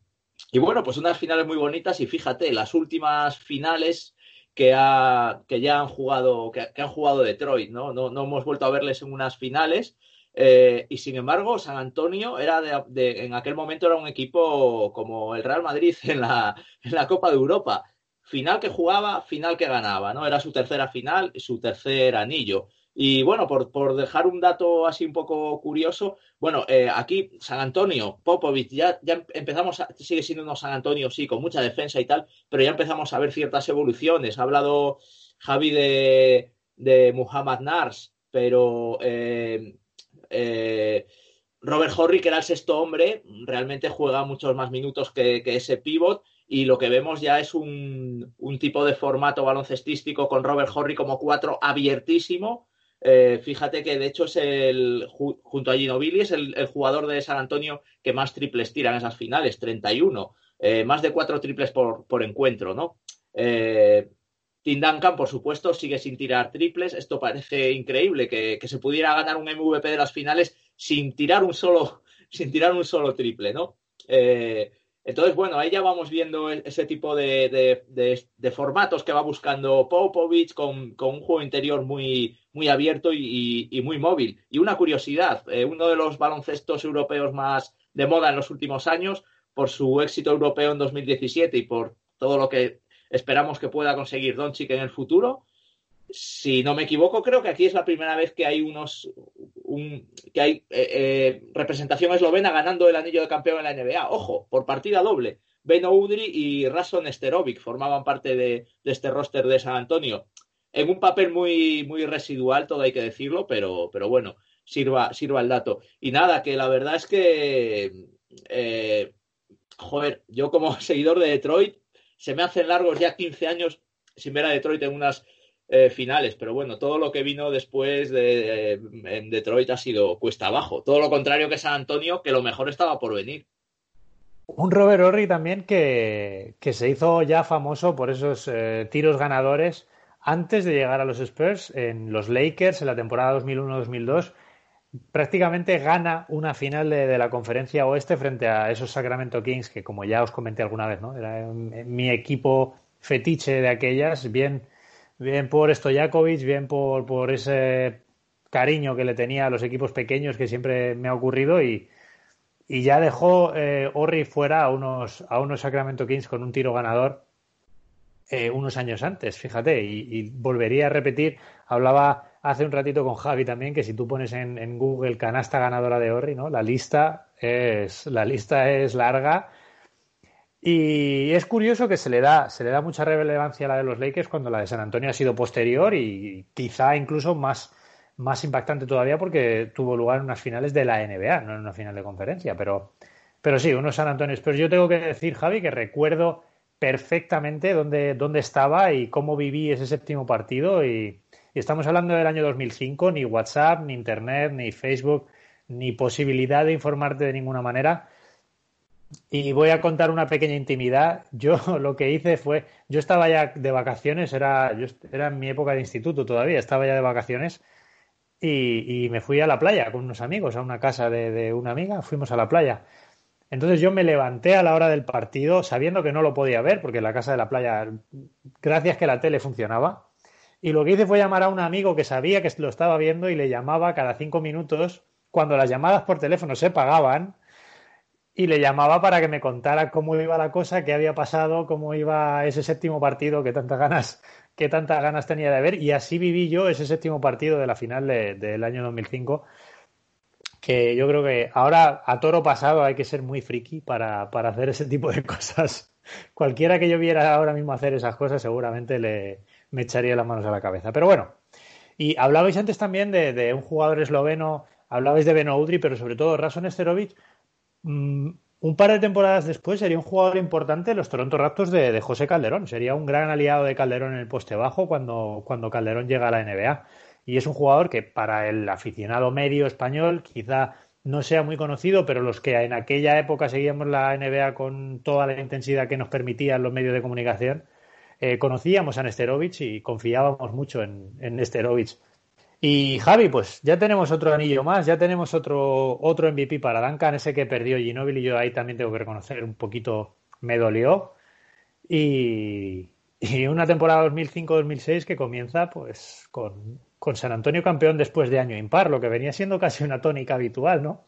Y bueno, pues unas finales muy bonitas y fíjate, las últimas finales que, ha, que ya han jugado, que, han jugado Detroit, ¿no? ¿no? ¿no? hemos vuelto a verles en unas finales. Eh, y sin embargo, San Antonio era de, en aquel momento era un equipo como el Real Madrid en la, en la Copa de Europa final que jugaba, final que ganaba, ¿no? Era su tercera final, su tercer anillo. Y bueno, por, dejar un dato así un poco curioso, bueno, eh, aquí San Antonio, Popovich, ya, ya empezamos, a, sigue siendo unos San Antonio, sí, con mucha defensa y tal, pero ya empezamos a ver ciertas evoluciones. Ha hablado Javi de, de Muhammad Nars, pero eh, eh, Robert Horry, que era el sexto hombre, realmente juega muchos más minutos que, que ese pivot y lo que vemos ya es un, tipo de formato baloncestístico con Robert Horry como cuatro abiertísimo. Eh, fíjate que de hecho es el, junto a Gino Billy, es el, jugador de San Antonio que más triples tira en esas finales, 31. Eh, más de cuatro triples por, encuentro, ¿no? Eh, Tim Duncan, por supuesto, sigue sin tirar triples. Esto parece increíble que, que, se pudiera ganar un MVP de las finales sin tirar un solo, sin tirar un solo triple, ¿no? Entonces, bueno, ahí ya vamos viendo e-, ese tipo de, formatos que va buscando Popovich con, un juego interior muy, muy abierto y, muy móvil. Y una curiosidad, eh, uno de los baloncestos europeos más de moda en los últimos años, por su éxito europeo en 2017 y por todo lo que esperamos que pueda conseguir Doncic en el futuro, si no me equivoco, creo que aquí es la primera vez que hay unos que hay eh, eh, representación eslovena ganando el anillo de campeón en la NBA. Ojo, por partida doble. Beno Udri y Rason Sterovic formaban parte de, este roster de San Antonio. En un papel muy, muy residual, todo hay que decirlo, pero, pero bueno, sirva, sirva el dato. Y nada, que la verdad es que, eh, joder, yo como seguidor de Detroit, se me hacen largos ya 15 años sin ver a Detroit en unas eh, finales, pero bueno, todo lo que vino después de, en Detroit ha sido cuesta abajo. Todo lo contrario que San Antonio, que lo mejor estaba por venir. Un Robert Horry también que, se hizo ya famoso por esos eh, tiros ganadores antes de llegar a los Spurs en los Lakers en la temporada 2001-2002. Prácticamente gana una final de, la conferencia oeste frente a esos Sacramento Kings que, como ya os comenté alguna vez, ¿no? era mi equipo fetiche de aquellas, bien bien por Stojakovic, bien por, por ese cariño que le tenía a los equipos pequeños que siempre me ha ocurrido y, y ya dejó eh, Orri fuera a unos, a unos Sacramento Kings con un tiro ganador eh, unos años antes, fíjate, y, volvería a repetir, hablaba hace un ratito con Javi también, que si tú pones en, Google canasta ganadora de Orri, ¿no? La lista es, la lista es larga. Y es curioso que se le da, se le da mucha relevancia a la de los Lakers cuando la de San Antonio ha sido posterior y quizá incluso más, más impactante todavía porque tuvo lugar en unas finales de la NBA, no en una final de conferencia. Pero, pero sí, unos San Antonio. Pero yo tengo que decir, Javi, que recuerdo perfectamente dónde, dónde estaba y cómo viví ese séptimo partido y, y estamos hablando del año 2005, ni WhatsApp, ni Internet, ni Facebook, ni posibilidad de informarte de ninguna manera. Y voy a contar una pequeña intimidad. Yo lo que hice fue, yo estaba ya de vacaciones, era, yo, era en mi época de instituto todavía, estaba ya de vacaciones y, me fui a la playa con unos amigos, a una casa de, de, una amiga, fuimos a la playa. Entonces yo me levanté a la hora del partido sabiendo que no lo podía ver, porque la casa de la playa, gracias que la tele funcionaba, y lo que hice fue llamar a un amigo que sabía que lo estaba viendo y le llamaba cada cinco minutos cuando las llamadas por teléfono se pagaban y le llamaba para que me contara cómo iba la cosa, qué había pasado, cómo iba ese séptimo partido que tantas ganas, que tantas ganas tenía de ver. Y así viví yo ese séptimo partido de la final del año 2005, que yo creo que ahora a toro pasado hay que ser muy friki para, para hacer ese tipo de cosas. Cualquiera que yo viera ahora mismo hacer esas cosas seguramente le, me echaría las manos a la cabeza. Pero bueno, y hablabais antes también de, un jugador esloveno, hablabais de Benoudri, pero sobre todo Rason Esterovic. Mm, un par de temporadas después sería un jugador importante los Toronto Raptors de, José Calderón. Sería un gran aliado de Calderón en el poste bajo cuando, cuando Calderón llega a la NBA. Y es un jugador que para el aficionado medio español quizá no sea muy conocido, pero los que en aquella época seguíamos la NBA con toda la intensidad que nos permitían los medios de comunicación, eh, conocíamos a Nesterovic y confiábamos mucho en, en. Y Javi, pues ya tenemos otro anillo más, ya tenemos otro, otro MVP para Duncan, ese que perdió Ginóbili y yo ahí también tengo que reconocer, un poquito me dolió. Y, una temporada 2005-2006 que comienza pues con, San Antonio campeón después de año impar, lo que venía siendo casi una tónica habitual, ¿no?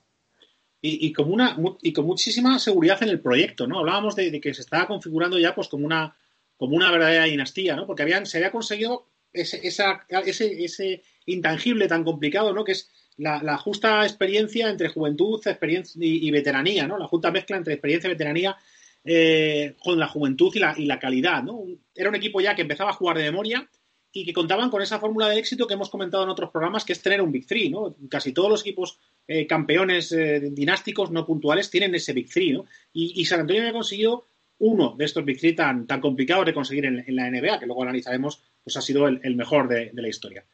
Y, como una, y con muchísima seguridad en el proyecto, ¿no? Hablábamos de, de, que se estaba configurando ya pues como una, como una verdadera dinastía, ¿no? Porque habían, se había conseguido ese, esa, ese, ese intangible tan complicado, ¿no? Que es la, justa experiencia entre juventud experiencia y, veteranía, ¿no? La justa mezcla entre experiencia y veteranía eh, con la juventud y la, y la calidad, ¿no? Era un equipo ya que empezaba a jugar de memoria y que contaban con esa fórmula de éxito que hemos comentado en otros programas, que es tener un Big Three, ¿no? Casi todos los equipos eh, campeones eh, dinásticos no puntuales tienen ese Big Three, ¿no? Y, y San Antonio había conseguido uno de estos Big tan, complicados de conseguir en, la NBA, que luego analizaremos, pues ha sido el, mejor de, la historia.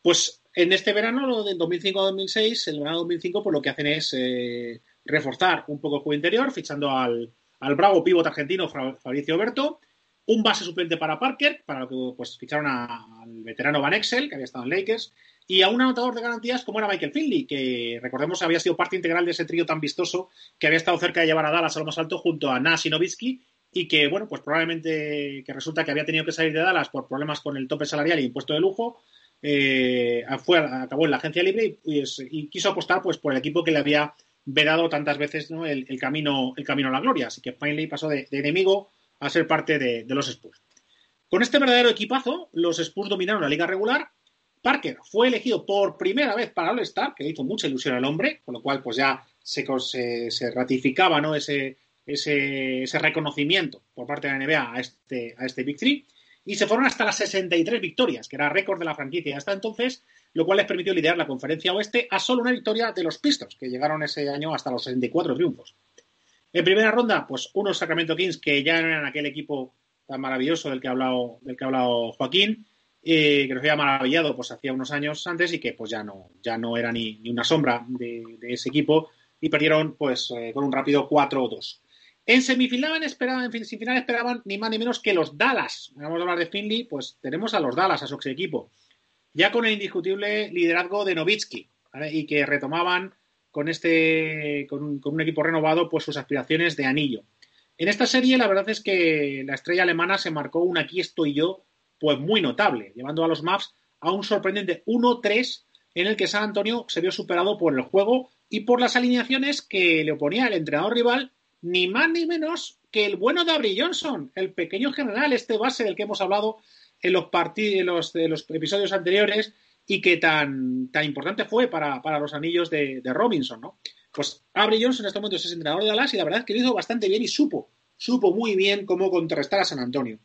Pues en este verano, de 2005-2006, el verano 2005, pues lo que hacen es eh, reforzar un poco el juego interior, fichando al, bravo pívot argentino Fabricio Berto, un base suplente para Parker, para lo que pues, ficharon al veterano Van Exel, que había estado en Lakers, y a un anotador de garantías como era Michael Finley, que recordemos había sido parte integral de ese trío tan vistoso que había estado cerca de llevar a Dallas a lo más alto junto a Nash y Nowitzki y que, bueno, pues probablemente que resulta que había tenido que salir de Dallas por problemas con el tope salarial y impuesto de lujo, eh, fue, acabó en la agencia libre y, quiso apostar pues por el equipo que le había vedado tantas veces el, camino, el camino a la gloria. Así que Finley pasó de, enemigo a ser parte de, de los Spurs. Con este verdadero equipazo, los Spurs dominaron la liga regular Parker fue elegido por primera vez para All-Star, que hizo mucha ilusión al hombre, con lo cual pues ya se, se, ratificaba ¿no? ese, ese, reconocimiento por parte de la NBA a este, a este Big Three. Y se fueron hasta las 63 victorias, que era récord de la franquicia hasta entonces, lo cual les permitió liderar la conferencia oeste a solo una victoria de los Pistons, que llegaron ese año hasta los 64 triunfos. En primera ronda, pues unos Sacramento Kings que ya eran aquel equipo tan maravilloso del que ha hablado, del que ha hablado Joaquín, que nos había maravillado pues hacía unos años antes y que pues ya no, ya no era ni, una sombra de, ese equipo y perdieron pues eh, con un rápido 4-2. En semifinal esperaban, en semifinal esperaban ni más ni menos que los Dallas. Vamos a hablar de Finley, pues tenemos a los Dallas, a su ex equipo. Ya con el indiscutible liderazgo de Novitsky, y que retomaban con este, con un, con un equipo renovado, pues sus aspiraciones de anillo. En esta serie, la verdad es que la estrella alemana se marcó un aquí estoy yo pues muy notable, llevando a los Mavs a un sorprendente 1-3 en el que San Antonio se vio superado por el juego y por las alineaciones que le oponía el entrenador rival, ni más ni menos que el bueno de Avery Johnson, el pequeño general, este base del que hemos hablado en los, los, los episodios anteriores y que tan, tan importante fue para, los anillos de, Robinson, ¿no? Pues Avery Jones en este momento es entrenador de Dallas y la verdad es que lo hizo bastante bien y supo, supo muy bien cómo contrarrestar a San Antonio.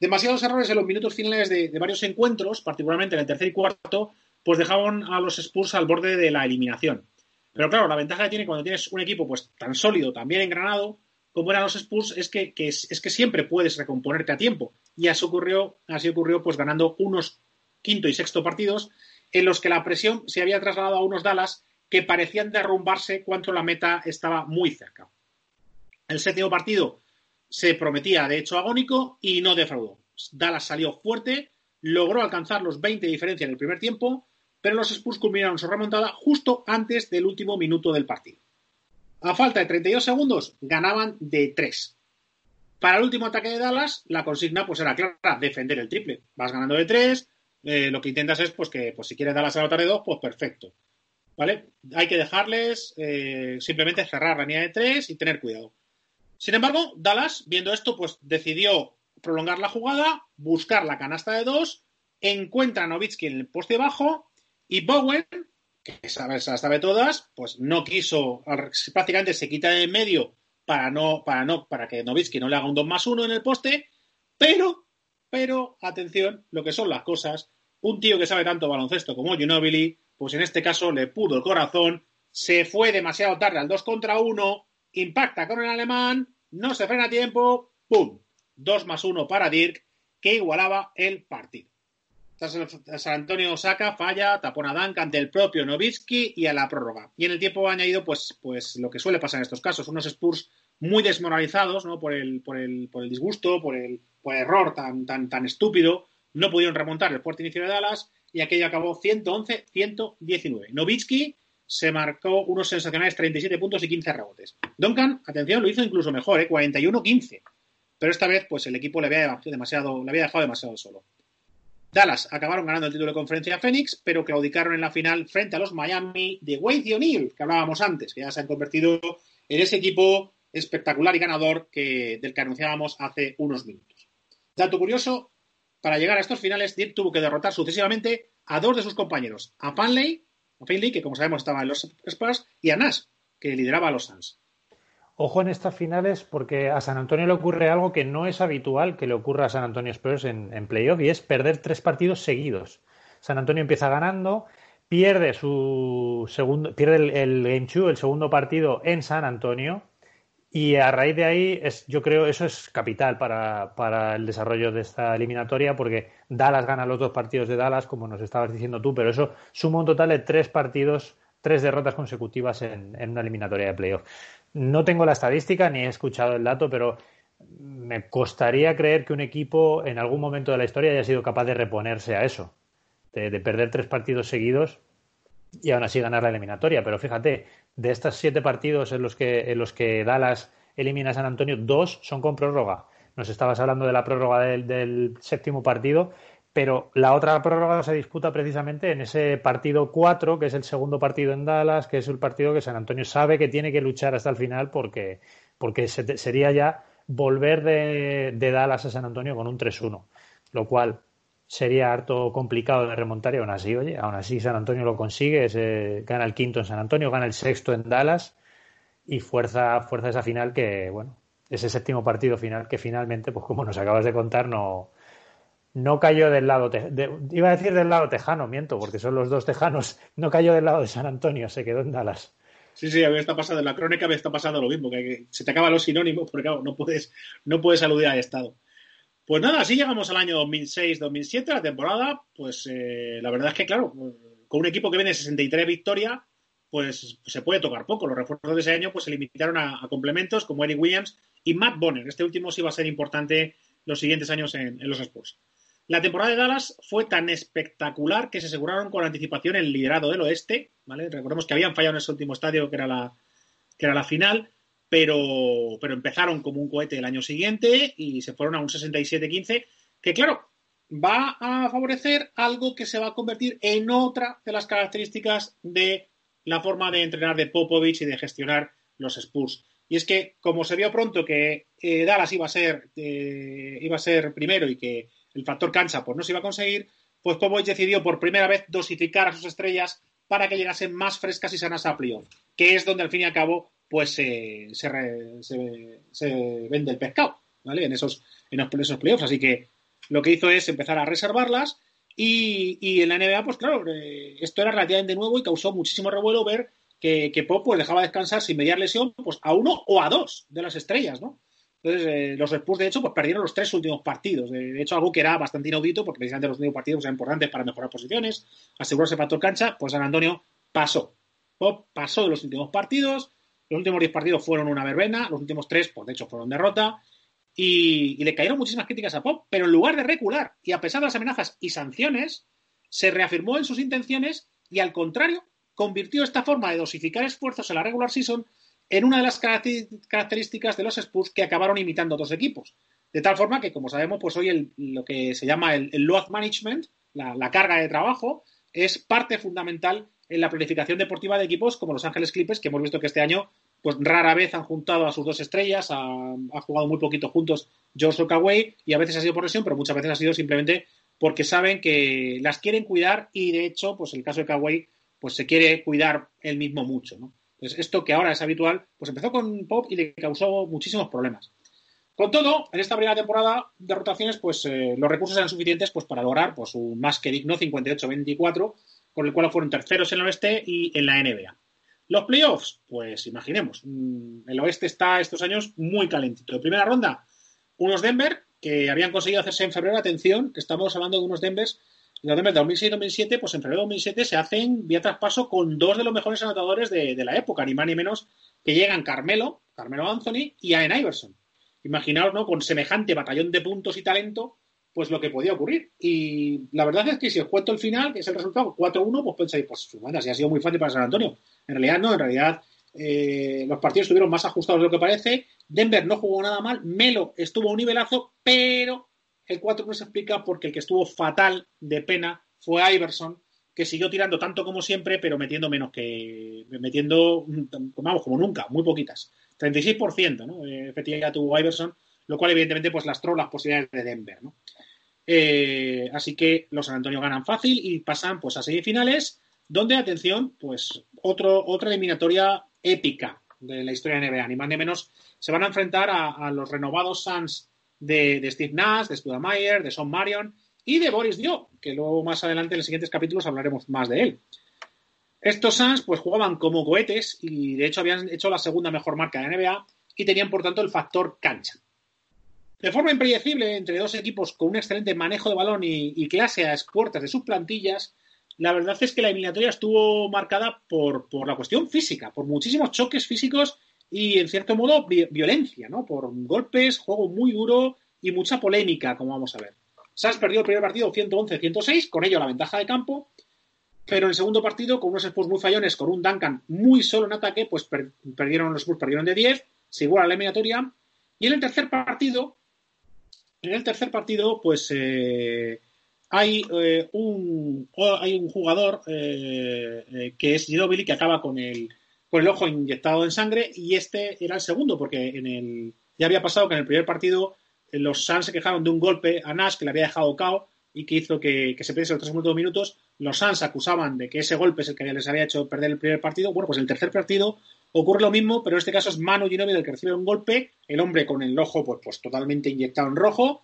Demasiados errores en los minutos finales de, varios encuentros, particularmente en el tercer y cuarto, pues dejaban a los Spurs al borde de la eliminación. Pero claro, la ventaja que tiene cuando tienes un equipo pues tan sólido, tan bien engranado, como eran los Spurs, es que, es, que siempre puedes recomponerte a tiempo. Y así ocurrió, así ocurrió pues ganando unos quinto y sexto partidos en los que la presión se había trasladado a unos Dallas que parecían derrumbarse cuando la meta estaba muy cerca. El séptimo partido se prometía de hecho agónico y no defraudó. Dallas salió fuerte, logró alcanzar los 20 de diferencia en el primer tiempo, pero los Spurs culminaron su remontada justo antes del último minuto del partido. A falta de 32 segundos, ganaban de 3. Para el último ataque de Dallas, la consigna pues era clara, defender el triple. Vas ganando de 3, eh, lo que intentas es pues que pues, si quieres Dallas anotar de 2, pues perfecto. ¿Vale? Hay que dejarles eh, simplemente cerrar la línea de 3 y tener cuidado. Sin embargo, Dallas, viendo esto, pues decidió prolongar la jugada, buscar la canasta de 2, encuentra a Novitsky en el poste bajo y Bowen, que sabe, se las sabe todas, pues no quiso, prácticamente se quita de en medio para no, para no, para que Novitsky no le haga un 2 más 1 en el poste, pero, pero, atención, lo que son las cosas, un tío que sabe tanto baloncesto como Ginobili, pues en este caso le pudo el corazón, se fue demasiado tarde al 2 contra 1, impacta con el alemán, no se frena a tiempo, ¡pum! 2 más 1 para Dirk, que igualaba el partido. San Antonio saca, falla, tapona Dank ante el propio Novitsky y a la prórroga. Y en el tiempo añadido, pues, pues lo que suele pasar en estos casos, unos Spurs muy desmoralizados, ¿no? Por el, por el, por el disgusto, por el, por el error tan, tan, tan estúpido, no pudieron remontar el fuerte inicio de Dallas y aquello acabó 111-119. Novitsky se marcó unos sensacionales 37 puntos y 15 rebotes. Duncan, atención, lo hizo incluso mejor, ¿eh? 41-15. Pero esta vez, pues el equipo le había, demasiado, le había dejado demasiado solo. Dallas acabaron ganando el título de conferencia a Phoenix, pero claudicaron en la final frente a los Miami de Wade y O'Neill, que hablábamos antes, que ya se han convertido en ese equipo espectacular y ganador que, del que anunciábamos hace unos minutos. Dato curioso, para llegar a estos finales, Dirk tuvo que derrotar sucesivamente a dos de sus compañeros, a Fanley, a Finley, que como sabemos estaba en los Spurs, y a Nash, que lideraba a los Suns. Ojo en estas finales porque a San Antonio le ocurre algo que no es habitual que le ocurra a San Antonio Spurs en, playoff y es perder tres partidos seguidos. San Antonio empieza ganando, pierde su segundo, pierde el, Game 2, el segundo partido en San Antonio y a raíz de ahí es, yo creo eso es capital para, para, el desarrollo de esta eliminatoria porque Dallas gana los dos partidos de Dallas como nos estabas diciendo tú, pero eso suma un total de tres partidos tres derrotas consecutivas en, una eliminatoria de playoff. No tengo la estadística ni he escuchado el dato, pero me costaría creer que un equipo en algún momento de la historia haya sido capaz de reponerse a eso, de, perder tres partidos seguidos y aún así ganar la eliminatoria. Pero fíjate, de estos siete partidos en los que, en los que Dallas elimina a San Antonio, dos son con prórroga. Nos estabas hablando de la prórroga del séptimo partido pero la otra prórroga se disputa precisamente en ese partido 4, que es el segundo partido en Dallas, que es el partido que San Antonio sabe que tiene que luchar hasta el final porque, porque sería ya volver de, Dallas a San Antonio con un 3-1, lo cual sería harto complicado de remontar y aún así, oye, aún así San Antonio lo consigue, gana el quinto en San Antonio, gana el sexto en Dallas y fuerza, fuerza esa final que, bueno, ese séptimo partido final que finalmente, pues como nos acabas de contar, no, cayó del lado, iba a decir del lado tejano, miento, porque son los dos tejanos, no cayó del lado de San Antonio, se quedó en Dallas. Sí, sí, a está pasando, en la crónica me está pasando lo mismo, que, se te acaban los sinónimos, porque claro, no puedes, no puedes aludir al Estado. Pues nada, así llegamos al año 2006-2007, la temporada, pues eh, la verdad es que, claro, con un equipo que viene 63 victorias, pues se puede tocar poco. Los refuerzos de ese año pues se limitaron a, complementos como Eric Williams y Matt Bonner. Este último sí va a ser importante los siguientes años en, los Spurs. La temporada de Dallas fue tan espectacular que se aseguraron con anticipación el liderado del oeste. Recordemos que habían fallado en ese último estadio que era la, que era la final, pero, pero empezaron como un cohete el año siguiente y se fueron a un 67-15, que claro, va a favorecer algo que se va a convertir en otra de las características de la forma de entrenar de Popovich y de gestionar los Spurs. Y es que, como se vio pronto que eh, Dallas iba a ser, eh, iba a ser primero y que el factor cancha pues no se iba a conseguir, pues Popovich decidió por primera vez dosificar a sus estrellas para que llegasen más frescas y sanas a playoff, que es donde al fin y al cabo pues se, vende el pescado, ¿vale? En esos, en esos playoffs. Así que lo que hizo es empezar a reservarlas y, en la NBA, pues claro, eh, esto era relativamente nuevo y causó muchísimo revuelo ver que, que Pop pues, dejaba descansar sin mediar lesión pues, a uno o a dos de las estrellas, ¿no? Entonces, eh, los Spurs, de hecho, pues perdieron los tres últimos partidos. De hecho, algo que era bastante inaudito, porque precisamente los últimos partidos eran importantes para mejorar posiciones, asegurarse factor cancha, pues San Antonio pasó. Pop pasó de los últimos partidos. Los últimos diez partidos fueron una verbena, los últimos tres, pues de hecho, fueron derrota. Y, le cayeron muchísimas críticas a Pop, pero en lugar de recular y a pesar de las amenazas y sanciones, se reafirmó en sus intenciones y al contrario, convirtió esta forma de dosificar esfuerzos en la regular season en una de las características de los Spurs que acabaron imitando a otros equipos. De tal forma que, como sabemos, pues hoy lo que se llama el, load management, la, carga de trabajo, es parte fundamental en la planificación deportiva de equipos como Los Ángeles Clippers, que hemos visto que este año pues rara vez han juntado a sus dos estrellas, han jugado muy poquito juntos George Okaway y a veces ha sido por lesión, pero muchas veces ha sido simplemente porque saben que las quieren cuidar y de hecho, pues el caso de Kawhi, pues se quiere cuidar él mismo mucho, ¿no? Entonces, esto que ahora es habitual, pues empezó con Pop y le causó muchísimos problemas. Con todo, en esta primera temporada de rotaciones, pues eh, los recursos eran suficientes pues, para lograr pues, un más que digno 58-24, con el cual fueron terceros en el oeste y en la NBA. Los playoffs, pues imaginemos, mm, el oeste está estos años muy calentito. De primera ronda, unos Denver que habían conseguido hacerse en febrero, atención, que estamos hablando de unos Denvers los Denver de 2006-2007, pues en febrero de 2007 se hacen vía traspaso con dos de los mejores anotadores de, la época, ni más ni menos que llegan Carmelo, Carmelo Anthony y Allen Iverson. Imaginaos, ¿no? Con semejante batallón de puntos y talento, pues lo que podía ocurrir. Y la verdad es que si os cuento el final, que es el resultado 4-1, pues pensáis, pues manda, si ha sido muy fácil para San Antonio. En realidad no, en realidad eh, los partidos estuvieron más ajustados de lo que parece. Denver no jugó nada mal, Melo estuvo a un nivelazo, pero el 4 no se explica porque el que estuvo fatal de pena fue Iverson, que siguió tirando tanto como siempre, pero metiendo menos que. metiendo, vamos, como nunca, muy poquitas. 36%, ¿no? Eh, efectivamente tuvo Iverson, lo cual evidentemente pues lastró las posibilidades de Denver, ¿no? Eh, así que los San Antonio ganan fácil y pasan pues a semifinales, donde, atención, pues otra eliminatoria épica de la historia de NBA, ni más ni menos, se van a enfrentar a, los renovados Suns de, Steve Nash, de Studamayer, de Sean Marion y de Boris Dio, que luego más adelante en los siguientes capítulos hablaremos más de él. Estos Suns pues jugaban como cohetes y de hecho habían hecho la segunda mejor marca de NBA y tenían por tanto el factor cancha. De forma impredecible, entre dos equipos con un excelente manejo de balón y, clase a expuertas de sus plantillas, la verdad es que la eliminatoria estuvo marcada por, la cuestión física, por muchísimos choques físicos y en cierto modo violencia, ¿no? Por golpes, juego muy duro y mucha polémica, como vamos a ver. Suns perdió el primer partido 111-106, con ello la ventaja de campo, pero en el segundo partido, con unos Spurs muy fallones, con un Duncan muy solo en ataque, pues perdieron los Spurs, perdieron de 10, se iguala la eliminatoria, y en el tercer partido, en el tercer partido, pues eh, hay, eh, un, hay un jugador eh, que es Ginobili que acaba con el con el ojo inyectado en sangre y este era el segundo porque en el ya había pasado que en el primer partido eh, los Suns se quejaron de un golpe a Nash que le había dejado cao y que hizo que, se perdiese los tres últimos minutos. Los Suns acusaban de que ese golpe es el que les había hecho perder el primer partido. Bueno, pues el tercer partido ocurre lo mismo, pero en este caso es Manu Ginobili el que recibe un golpe, el hombre con el ojo pues, pues totalmente inyectado en rojo.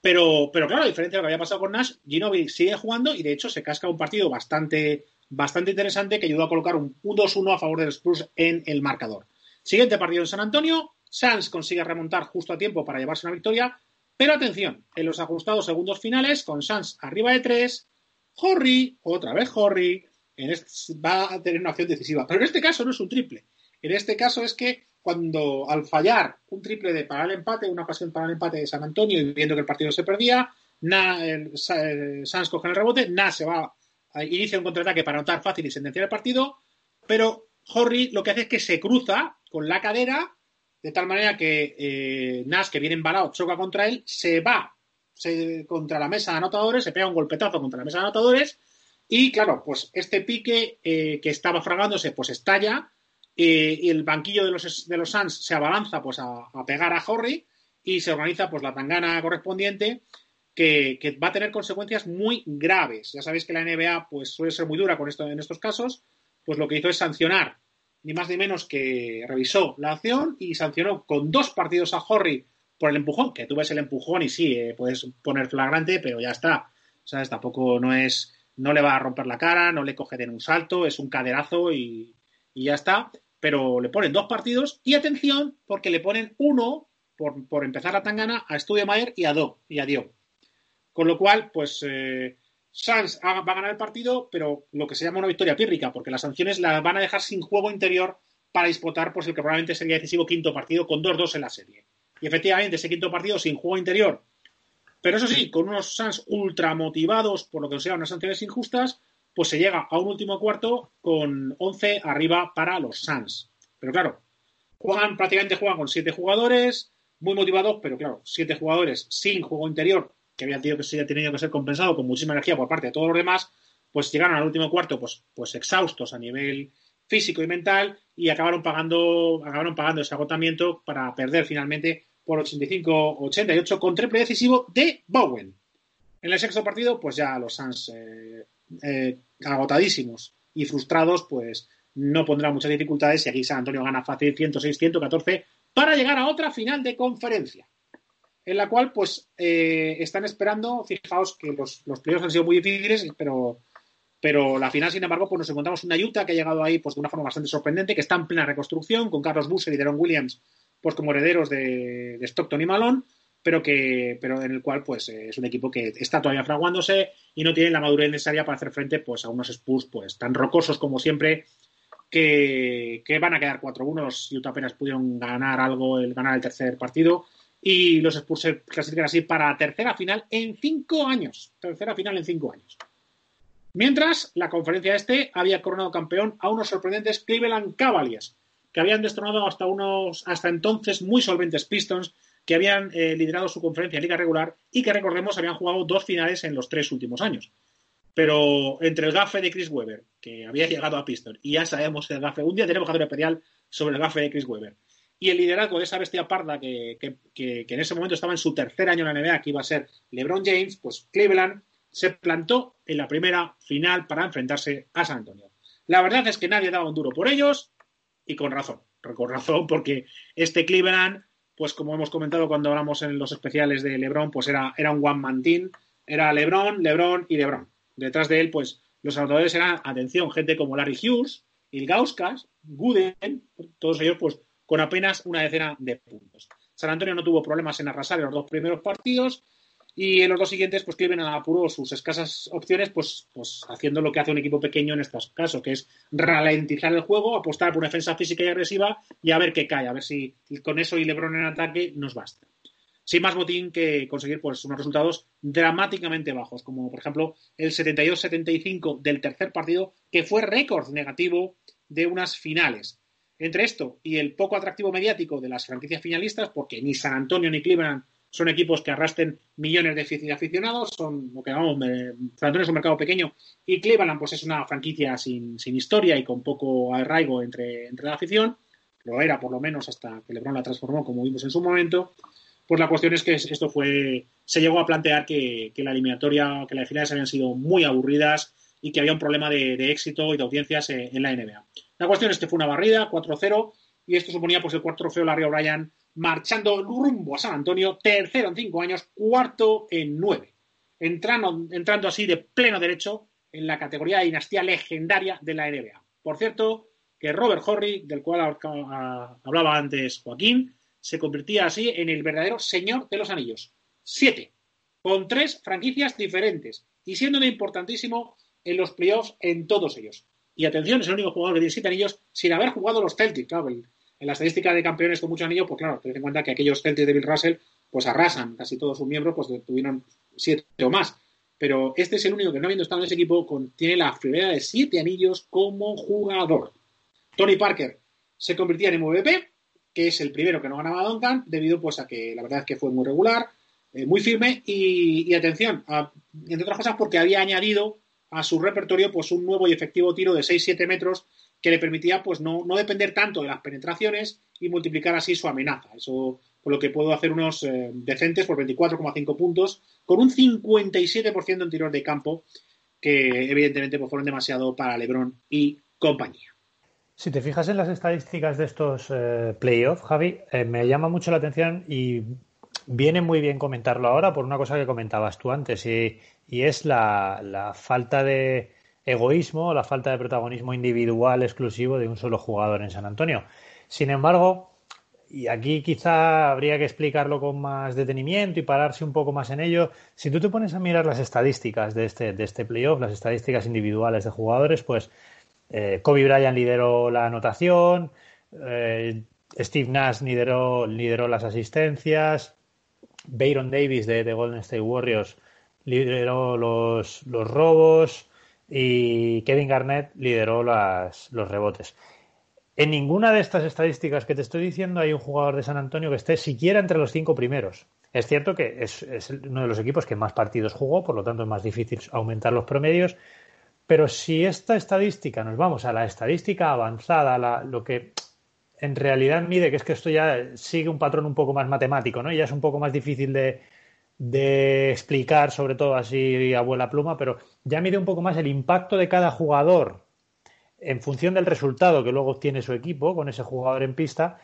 Pero, pero claro, a diferencia de lo que había pasado con Nash, Ginobili sigue jugando y de hecho se casca un partido bastante bastante interesante que ayudó a colocar un 2-1 a favor del Spurs en el marcador. Siguiente partido en San Antonio, Sanz consigue remontar justo a tiempo para llevarse una victoria, pero atención, en los ajustados segundos finales, con Sanz arriba de 3, Horry, otra vez Horry, va a tener una acción decisiva. Pero en este caso no es un triple. En este caso es que cuando al fallar un triple de para el empate, una pasión para el empate de San Antonio y viendo que el partido se perdía, Na, coge el rebote, Na se va inicia un contraataque para anotar fácil y sentenciar el partido, pero Horry lo que hace es que se cruza con la cadera de tal manera que eh, Nash, que viene embalado, choca contra él, se va contra la mesa de anotadores, se pega un golpetazo contra la mesa de anotadores y claro, pues este pique eh, que estaba fragándose pues estalla y el banquillo de los, de los Suns se abalanza pues a, pegar a Horry y se organiza pues la tangana correspondiente que, va a tener consecuencias muy graves. Ya sabéis que la NBA pues, suele ser muy dura con esto, en estos casos, pues lo que hizo es sancionar, ni más ni menos que revisó la acción y sancionó con dos partidos a Horry por el empujón, que tú ves el empujón y sí, eh, puedes poner flagrante, pero ya está. ¿Sabes? Tampoco no es, no le va a romper la cara, no le coge de un salto, es un caderazo y, y ya está. Pero le ponen dos partidos y atención, porque le ponen uno por, por empezar la tangana a Studio Mayer y a Do y a Dio. Con lo cual, pues eh, Sanz va a ganar el partido, pero lo que se llama una victoria pírrica, porque las sanciones la van a dejar sin juego interior para disputar pues, el que probablemente sería decisivo quinto partido con 2-2 en la serie. Y efectivamente, ese quinto partido sin juego interior, pero eso sí, con unos Suns ultra motivados por lo que sean unas sanciones injustas, pues se llega a un último cuarto con 11 arriba para los Suns. Pero claro, juegan, prácticamente juegan con siete jugadores, muy motivados, pero claro, siete jugadores sin juego interior que había tenido que, tenido que ser compensado con muchísima energía por parte de todos los demás, pues llegaron al último cuarto pues, pues exhaustos a nivel físico y mental y acabaron pagando, acabaron pagando ese agotamiento para perder finalmente por 85-88 con triple decisivo de Bowen. En el sexto partido, pues ya los Suns eh, eh, agotadísimos y frustrados, pues no pondrán muchas dificultades y aquí San Antonio gana fácil 106-114 para llegar a otra final de conferencia en la cual pues eh, están esperando, fijaos que los, los han sido muy difíciles, pero, pero la final, sin embargo, pues nos encontramos una Utah que ha llegado ahí pues de una forma bastante sorprendente, que está en plena reconstrucción, con Carlos Busser y Deron Williams pues como herederos de, Stockton y Malone, pero que pero en el cual pues es un equipo que está todavía fraguándose y no tiene la madurez necesaria para hacer frente pues a unos Spurs pues tan rocosos como siempre que, que van a quedar 4-1 los Utah apenas pudieron ganar algo el ganar el tercer partido y los Spurs se clasifican así para tercera final en cinco años. Tercera final en cinco años. Mientras, la conferencia este había coronado campeón a unos sorprendentes Cleveland Cavaliers, que habían destronado hasta unos, hasta entonces muy solventes Pistons, que habían eh, liderado su conferencia en liga regular y que, recordemos, habían jugado dos finales en los tres últimos años. Pero entre el gafe de Chris Webber, que había llegado a Pistons, y ya sabemos el gafe, un día tenemos que hacer sobre el gafe de Chris Webber, y el liderazgo de esa bestia parda que, en ese momento estaba en su tercer año en la NBA, que iba a ser LeBron James, pues Cleveland se plantó en la primera final para enfrentarse a San Antonio. La verdad es que nadie daba un duro por ellos y con razón, con razón porque este Cleveland, pues como hemos comentado cuando hablamos en los especiales de LeBron, pues era, era un one man team, era LeBron, LeBron y LeBron. Detrás de él, pues los anotadores eran, atención, gente como Larry Hughes, Ilgauskas, Gooden, todos ellos pues con apenas una decena de puntos. San Antonio no tuvo problemas en arrasar en los dos primeros partidos y en los dos siguientes, pues a apuró sus escasas opciones, pues, pues haciendo lo que hace un equipo pequeño en estos casos, que es ralentizar el juego, apostar por una defensa física y agresiva y a ver qué cae, a ver si con eso y Lebron en ataque nos basta. Sin más botín que conseguir pues, unos resultados dramáticamente bajos, como por ejemplo el 72-75 del tercer partido, que fue récord negativo de unas finales. Entre esto y el poco atractivo mediático de las franquicias finalistas, porque ni San Antonio ni Cleveland son equipos que arrastren millones de aficionados, son lo que llamamos, Antonio es un mercado pequeño y Cleveland pues es una franquicia sin, historia y con poco arraigo entre, entre, la afición, lo era por lo menos hasta que LeBron la transformó como vimos en su momento, pues la cuestión es que esto fue, se llegó a plantear que, la eliminatoria, que las finales habían sido muy aburridas y que había un problema de, de éxito y de audiencias en la NBA. La cuestión es que fue una barrida, 4-0, y esto suponía pues el cuarto trofeo Larry O'Brien marchando rumbo a San Antonio, tercero en cinco años, cuarto en nueve, entrando, entrando así de pleno derecho en la categoría de dinastía legendaria de la NBA. Por cierto, que Robert Horry, del cual hablaba antes Joaquín, se convertía así en el verdadero señor de los anillos. Siete, con tres franquicias diferentes y siendo importantísimo en los playoffs en todos ellos. Y atención, es el único jugador que tiene siete anillos sin haber jugado los Celtics. Claro, en la estadística de campeones con muchos anillos, pues claro, ten en cuenta que aquellos Celtics de Bill Russell, pues arrasan. Casi todos sus miembros, pues tuvieron siete o más. Pero este es el único que no habiendo estado en ese equipo, tiene la friolera de siete anillos como jugador. Tony Parker se convertía en MVP, que es el primero que no ganaba Duncan, debido pues a que la verdad es que fue muy regular, eh, muy firme y, atención, entre otras cosas porque había añadido a su repertorio pues un nuevo y efectivo tiro de 6-7 metros que le permitía pues no, no, depender tanto de las penetraciones y multiplicar así su amenaza. Eso por lo que puedo hacer unos eh, decentes por 24,5 puntos, con un 57% en tiros de campo, que evidentemente pues, fueron demasiado para LeBron y compañía. Si te fijas en las estadísticas de estos eh, playoffs, Javi, eh, me llama mucho la atención y viene muy bien comentarlo ahora por una cosa que comentabas tú antes, y, es la, falta de egoísmo, la falta de protagonismo individual exclusivo de un solo jugador en San Antonio. Sin embargo, y aquí quizá habría que explicarlo con más detenimiento y pararse un poco más en ello. Si tú te pones a mirar las estadísticas de este, de este playoff, las estadísticas individuales de jugadores, pues eh, Kobe Bryant lideró la anotación, eh, Steve Nash lideró, lideró, las asistencias, Bayron Davis de, Golden State Warriors lideró los, los, robos y Kevin Garnett lideró las, los rebotes. En ninguna de estas estadísticas que te estoy diciendo hay un jugador de San Antonio que esté siquiera entre los cinco primeros. Es cierto que es, uno de los equipos que más partidos jugó, por lo tanto es más difícil aumentar los promedios. Pero si esta estadística, nos vamos a la estadística avanzada, lo que en realidad mide, que es que esto ya sigue un patrón un poco más matemático, ¿no? ya es un poco más difícil de, de explicar, sobre todo así abuela pluma, pero ya mide un poco más el impacto de cada jugador en función del resultado que luego obtiene su equipo con ese jugador en pista,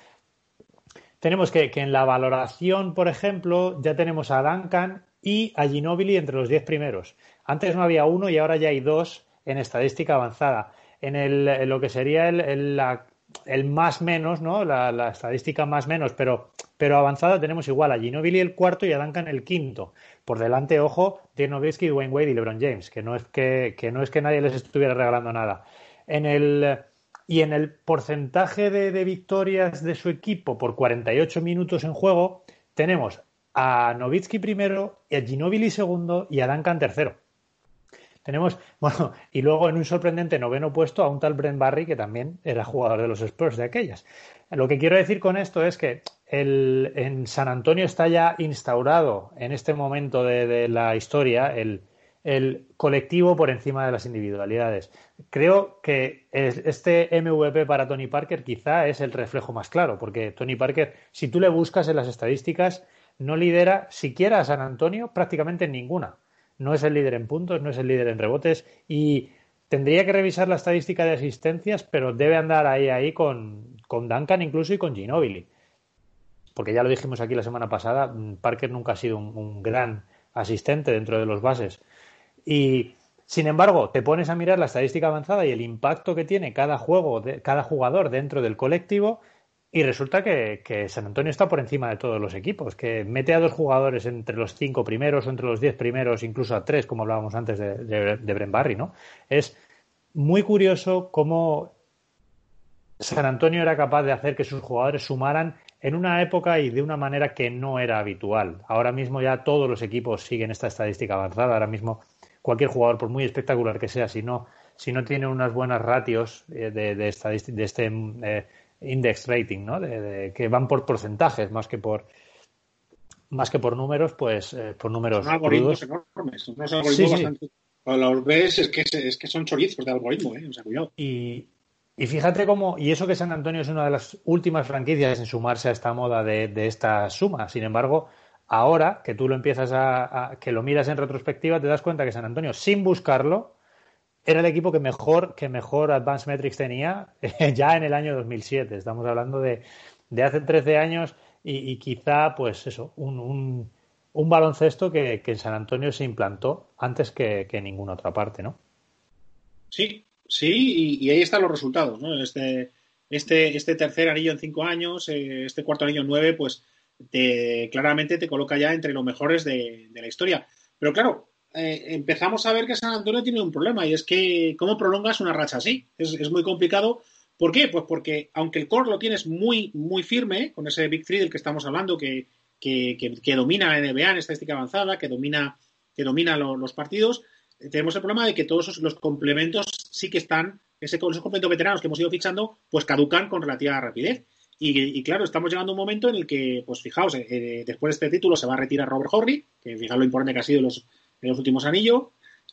tenemos que, en la valoración, por ejemplo, ya tenemos a Duncan y a Ginobili entre los 10 primeros. Antes no había uno y ahora ya hay dos en estadística avanzada. En, el, lo que sería el, el, más menos, ¿no? La, estadística más menos, pero, pero avanzada tenemos igual a Ginobili el cuarto y a Duncan el quinto. Por delante, ojo, Dirk Nowitzki, Wayne Wade y LeBron James, que no es que, que no es que nadie les estuviera regalando nada. En el, y en el porcentaje de, victorias de su equipo por 48 minutos en juego, tenemos a Novitsky primero, a Ginobili segundo y a Duncan tercero. Tenemos, bueno, y luego en un sorprendente noveno puesto a un tal Brent Barry que también era jugador de los Spurs de aquellas. Lo que quiero decir con esto es que el, en San Antonio está ya instaurado en este momento de la historia el, el colectivo por encima de las individualidades. Creo que este MVP para Tony Parker quizá es el reflejo más claro, porque Tony Parker, si tú le buscas en las estadísticas, no lidera siquiera a San Antonio prácticamente en ninguna. No es el líder en puntos, no es el líder en rebotes y tendría que revisar la estadística de asistencias, pero debe andar ahí, ahí con, con Duncan incluso y con Ginobili. Porque ya lo dijimos aquí la semana pasada, Parker nunca ha sido un gran asistente dentro de los bases y sin embargo, te pones a mirar la estadística avanzada y el impacto que tiene cada juego, de, cada jugador dentro del colectivo, y resulta que, San Antonio está por encima de todos los equipos, que mete a dos jugadores entre los cinco primeros o entre los diez primeros, incluso a tres, como hablábamos antes de, de, Barry, ¿no? Es muy curioso cómo San Antonio era capaz de hacer que sus jugadores sumaran en una época y de una manera que no era habitual. Ahora mismo ya todos los equipos siguen esta estadística avanzada. Ahora mismo cualquier jugador, por muy espectacular que sea, si no, si no tiene unas buenas ratios eh, de, de, de este eh, index rating, ¿no? De, que van por porcentajes más que por más que por números, pues eh, por números. Son algoritmos enormes, son unos algoritmos bastante. Cuando los ves es que, es que son chorizos de algoritmo, ¿eh? O sea, cuidado. Y, y fíjate cómo, y eso que San Antonio es una de las últimas franquicias en sumarse a esta moda de, de esta suma. Sin embargo, Ahora que tú lo empiezas a, que lo miras en retrospectiva, te das cuenta que San Antonio, sin buscarlo, era el equipo que mejor, que mejor Advanced Metrics tenía ya en el año 2007. Estamos hablando de, de hace 13 años y, quizá, pues eso, un, un, baloncesto que, en San Antonio se implantó antes que, en ninguna otra parte, ¿no? Sí, sí, y, ahí están los resultados, ¿no? Este, este, este tercer anillo en cinco años, eh, este cuarto anillo en nueve, pues claramente te coloca ya entre los mejores de, la historia. Pero claro, eh, empezamos a ver que San Antonio tiene un problema y es que cómo prolongas una racha así. Es, muy complicado. ¿Por qué? Pues porque aunque el core lo tienes muy, muy firme, con ese Big Three del que estamos hablando, que, domina la NBA en estadística avanzada, que domina, que domina los partidos, tenemos el problema de que todos los complementos sí que están, ese, esos complementos veteranos que hemos ido fichando, pues caducan con relativa rapidez. Y, claro, estamos llegando a un momento en el que, pues fijaos, eh, eh, después de este título se va a retirar Robert Horry, que fijaos lo importante que ha sido los, en los últimos anillos,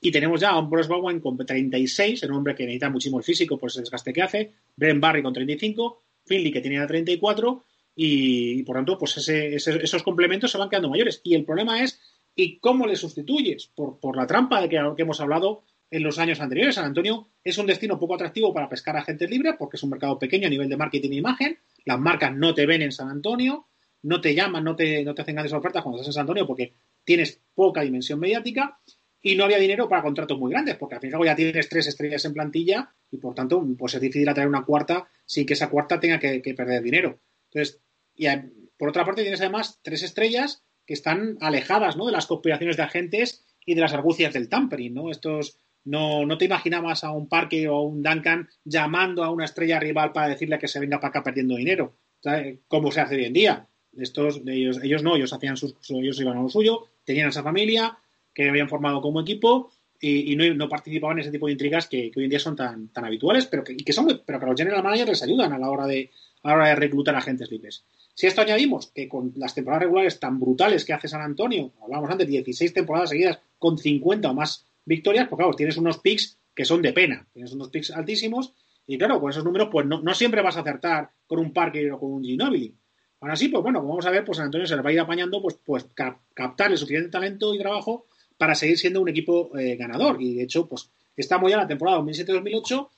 y tenemos ya a un Bruce Bowen con 36, un hombre que necesita muchísimo el físico por ese desgaste que hace, Ben Barry con 35, Finley que tenía 34, y, por tanto, pues esos complementos se van quedando mayores. Y el problema es, ¿y cómo le sustituyes? Por, por la trampa de que, que, hemos hablado en los años anteriores. San Antonio es un destino poco atractivo para pescar a gente libre porque es un mercado pequeño a nivel de marketing e imagen. Las marcas no te ven en San Antonio, no te llaman, no te, no te hacen grandes ofertas cuando estás en San Antonio porque tienes poca dimensión mediática y no había dinero para contratos muy grandes, porque al fin y al cabo ya tienes tres estrellas en plantilla y por tanto pues es difícil atraer una cuarta sin que esa cuarta tenga que, perder dinero. Entonces, y por otra parte tienes además tres estrellas que están alejadas ¿no? de las conspiraciones de agentes y de las argucias del tampering, ¿no? Estos no, no te imaginabas a un Parque o a un Duncan llamando a una estrella rival para decirle que se venga para acá perdiendo dinero, como se hace hoy en día. Estos, ellos, ellos no, ellos hacían sus, ellos iban a lo suyo, tenían esa familia que habían formado como equipo y, no, participaban en ese tipo de intrigas que, hoy en día son tan, tan habituales, pero que, que son, pero que los general managers les ayudan a la hora de, a la hora de reclutar agentes libres. Si esto añadimos que con las temporadas regulares tan brutales que hace San Antonio, hablamos antes, 16 temporadas seguidas con 50 o más victorias, pues claro, tienes unos picks que son de pena, tienes unos picks altísimos y claro, con esos números pues no, siempre vas a acertar con un Parker o con un Ginobili. Aún así, pues bueno, como vamos a ver, pues San Antonio se le va a ir apañando pues, pues captar el suficiente talento y trabajo para seguir siendo un equipo eh, ganador. Y de hecho, pues estamos ya en la temporada 2007-2008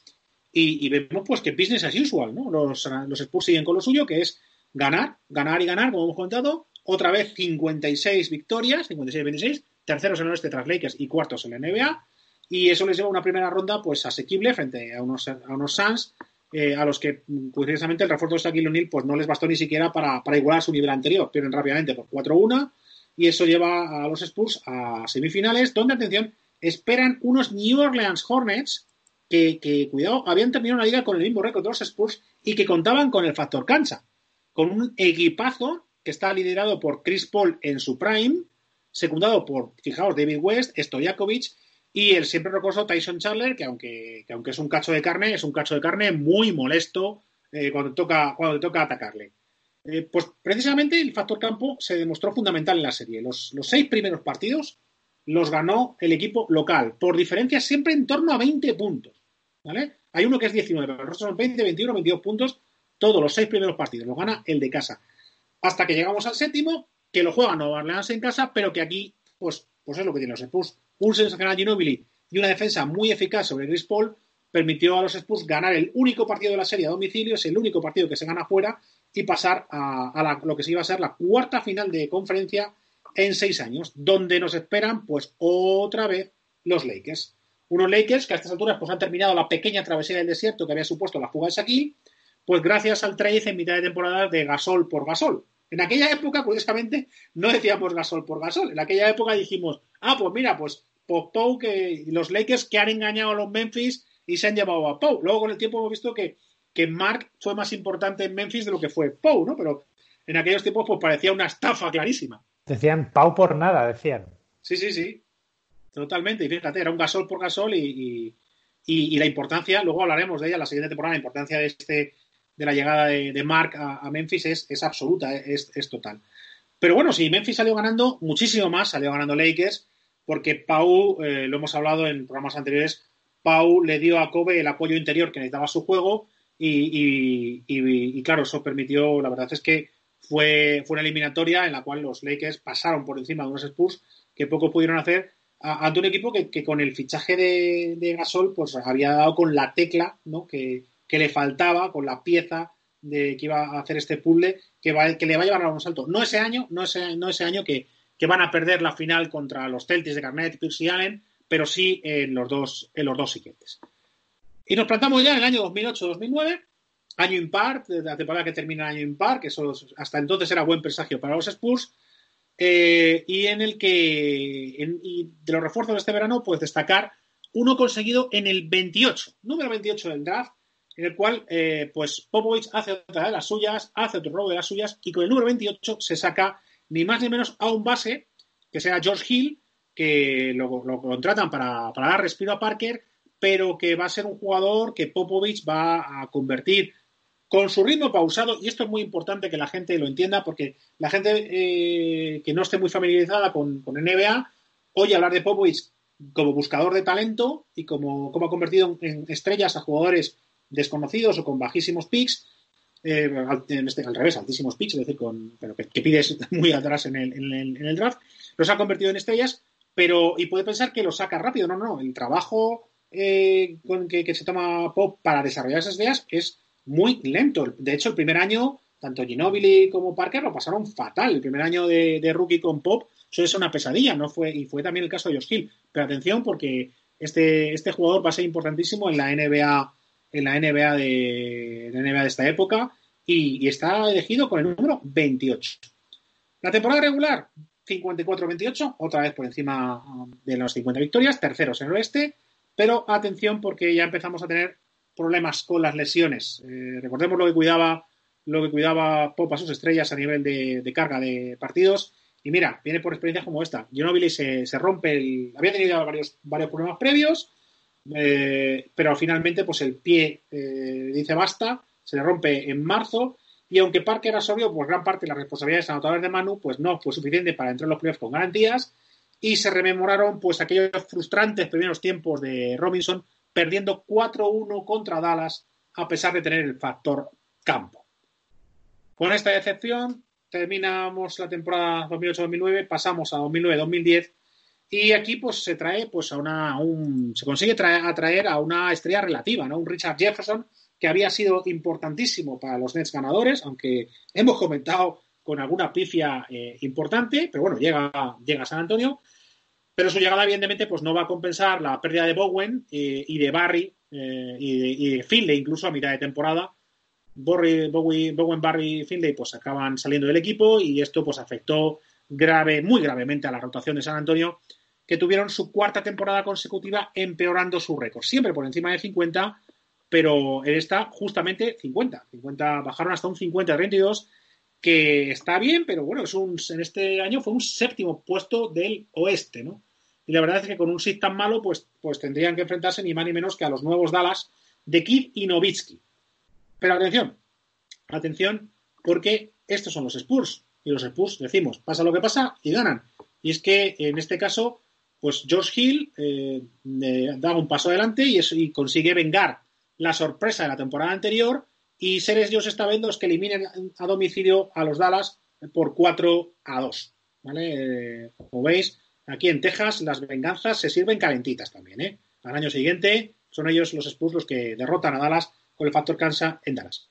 y, y, vemos pues que business as usual, ¿no? Los, los Spurs siguen con lo suyo, que es ganar, ganar y ganar, como hemos comentado. Otra vez 56 victorias, 56-26, terceros en el oeste tras Lakers y cuartos en la NBA. Y eso les lleva a una primera ronda pues asequible frente a unos, a unos Suns, eh, a los que, curiosamente, el refuerzo de Shaquille O'Neal pues no les bastó ni siquiera para, para igualar su nivel anterior. Pierden rápidamente por 4-1 y eso lleva a los Spurs a semifinales, donde, atención, esperan unos New Orleans Hornets que, que, cuidado, habían terminado la liga con el mismo récord de los Spurs y que contaban con el factor cancha con un equipazo que está liderado por Chris Paul en su prime, secundado por, fijaos, David West, Stojakovic y el siempre rocoso Tyson Chandler, que aunque, aunque es un cacho de carne, es un cacho de carne muy molesto eh, cuando, toca, cuando toca atacarle. Eh, pues precisamente el factor campo se demostró fundamental en la serie. Los, los, seis primeros partidos los ganó el equipo local, por diferencia siempre en torno a 20 puntos. ¿vale? Hay uno que es 19, pero los otros son 20, 21, 22 puntos todos los seis primeros partidos los gana el de casa. Hasta que llegamos al séptimo, que lo juega Nueva Orleans en casa, pero que aquí, pues, pues es lo que tiene los Spurs. Un sensacional Ginobili y una defensa muy eficaz sobre Chris Paul permitió a los Spurs ganar el único partido de la serie a domicilio, es el único partido que se gana fuera y pasar a, lo que se iba a ser la cuarta final de conferencia en seis años, donde nos esperan, pues, otra vez los Lakers. Unos Lakers que a estas alturas pues, han terminado la pequeña travesía del desierto que había supuesto la fuga de Shaquille pues gracias al trade en mitad de temporada de Gasol por Gasol. En aquella época, curiosamente, no decíamos Gasol por Gasol. En aquella época dijimos, ah, pues mira, pues, pues Pau que los Lakers que han engañado a los Memphis y se han llevado a Pau. Luego con el tiempo hemos visto que, que Mark fue más importante en Memphis de lo que fue Pau, ¿no? Pero en aquellos tiempos pues parecía una estafa clarísima. Decían Pau por nada, decían. Sí, sí, sí. Totalmente. Y fíjate, era un Gasol por Gasol y, y, y la importancia, luego hablaremos de ella la siguiente temporada, la importancia de este de la llegada de, Mark a, Memphis es, absoluta, es, total. Pero bueno, si Memphis salió ganando, muchísimo más salió ganando Lakers, porque Pau, eh, lo hemos hablado en programas anteriores, Pau le dio a Kobe el apoyo interior que necesitaba su juego y, claro, eso permitió, la verdad es que fue, fue una eliminatoria en la cual los Lakers pasaron por encima de unos Spurs que poco pudieron hacer ante un equipo que, con el fichaje de, de, Gasol pues había dado con la tecla ¿no? que, que le faltaba con la pieza de que iba a hacer este puzzle que, va, que le va a llevar a un salto. No ese año, no ese, no ese año que, van a perder la final contra los Celtics de Garnett, y Allen, pero sí en los dos, en los dos siguientes. Y nos plantamos ya en el año 2008-2009, año impar, la temporada que termina el año impar, que eso hasta entonces era buen presagio para los Spurs, eh, y en el que, y de los refuerzos de este verano, pues destacar uno conseguido en el 28, número 28 del draft, en el cual eh, pues Popovich hace otra de las suyas, hace otro robo de las suyas y con el número 28 se saca ni más ni menos a un base que sea George Hill, que lo, contratan para, dar respiro a Parker, pero que va a ser un jugador que Popovich va a convertir con su ritmo pausado, y esto es muy importante que la gente lo entienda, porque la gente eh, que no esté muy familiarizada con, con NBA oye hablar de Popovich como buscador de talento y como, como ha convertido en estrellas a jugadores desconocidos o con bajísimos picks. Eh, en este al revés, altísimos pitch, es decir, con, pero que, pides muy atrás en el, en, el, draft, los ha convertido en estrellas, pero, y puede pensar que los saca rápido, no, no, el trabajo eh, con que, se toma Pop para desarrollar esas ideas es muy lento. De hecho, el primer año, tanto Ginobili como Parker lo pasaron fatal. El primer año de, rookie con Pop eso es una pesadilla, no fue, y fue también el caso de Josh Hill. Pero atención, porque este, este jugador va a ser importantísimo en la NBA en la NBA de, NBA de esta época y, está elegido con el número 28. La temporada regular, 54-28, otra vez por encima um, de las 50 victorias, terceros en el oeste, pero atención porque ya empezamos a tener problemas con las lesiones. Eh, recordemos lo que cuidaba lo que cuidaba Pop a sus estrellas a nivel de, carga de partidos. Y mira, viene por experiencias como esta. Ginobili se, se rompe el. Había tenido varios, varios problemas previos, eh, pero finalmente pues el pie eh, dice basta, se le rompe en marzo y aunque Parker absorbió pues gran parte de las responsabilidades anotadoras de Manu, pues no fue suficiente para entrar en los playoffs con garantías y se rememoraron pues aquellos frustrantes primeros tiempos de Robinson perdiendo 4-1 contra Dallas a pesar de tener el factor campo. Con esta decepción terminamos la temporada 2008-2009, pasamos a 2009-2010 y aquí pues se trae pues a una un, se consigue atraer a una estrella relativa, ¿no? Un Richard Jefferson que había sido importantísimo para los Nets ganadores, aunque hemos comentado con alguna pifia eh, importante, pero bueno, llega, llega a San Antonio. Pero su llegada, evidentemente, pues no va a compensar la pérdida de Bowen eh, y de Barry eh, y, de, Finley, incluso a mitad de temporada. Bowen, Barry y Finley pues acaban saliendo del equipo y esto pues afectó grave, muy gravemente a la rotación de San Antonio que tuvieron su cuarta temporada consecutiva empeorando su récord, siempre por encima de 50, pero en esta justamente 50. 50 bajaron hasta un 50-32, que está bien, pero bueno, es un, en este año fue un séptimo puesto del oeste, ¿no? Y la verdad es que con un sit tan malo, pues, pues tendrían que enfrentarse ni más ni menos que a los nuevos Dallas de Kid y Novitsky. Pero atención, atención, porque estos son los Spurs. Y los Spurs, decimos, pasa lo que pasa y ganan. Y es que en este caso pues Josh Hill eh, da un paso adelante y, consigue vengar la sorpresa de la temporada anterior y Seres Dios esta vez los que eliminen a domicilio a los Dallas por 4 a 2. ¿vale? Eh, como veis, aquí en Texas las venganzas se sirven calentitas también. ¿eh? Al año siguiente son ellos los Spurs los que derrotan a Dallas con el factor cansa en Dallas.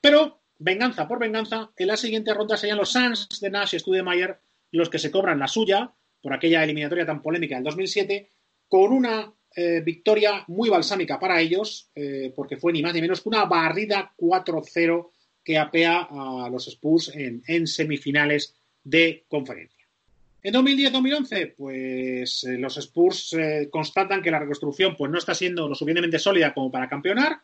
Pero, venganza por venganza, en la siguiente ronda serían los Suns de Nash y Studemayer los que se cobran la suya por aquella eliminatoria tan polémica del 2007, con una eh, victoria muy balsámica para ellos, eh, porque fue ni más ni menos que una barrida 4-0 que apea a los Spurs en, semifinales de conferencia. En 2010-2011, pues eh, los Spurs constatan que la reconstrucción pues, no está siendo lo suficientemente sólida como para campeonar,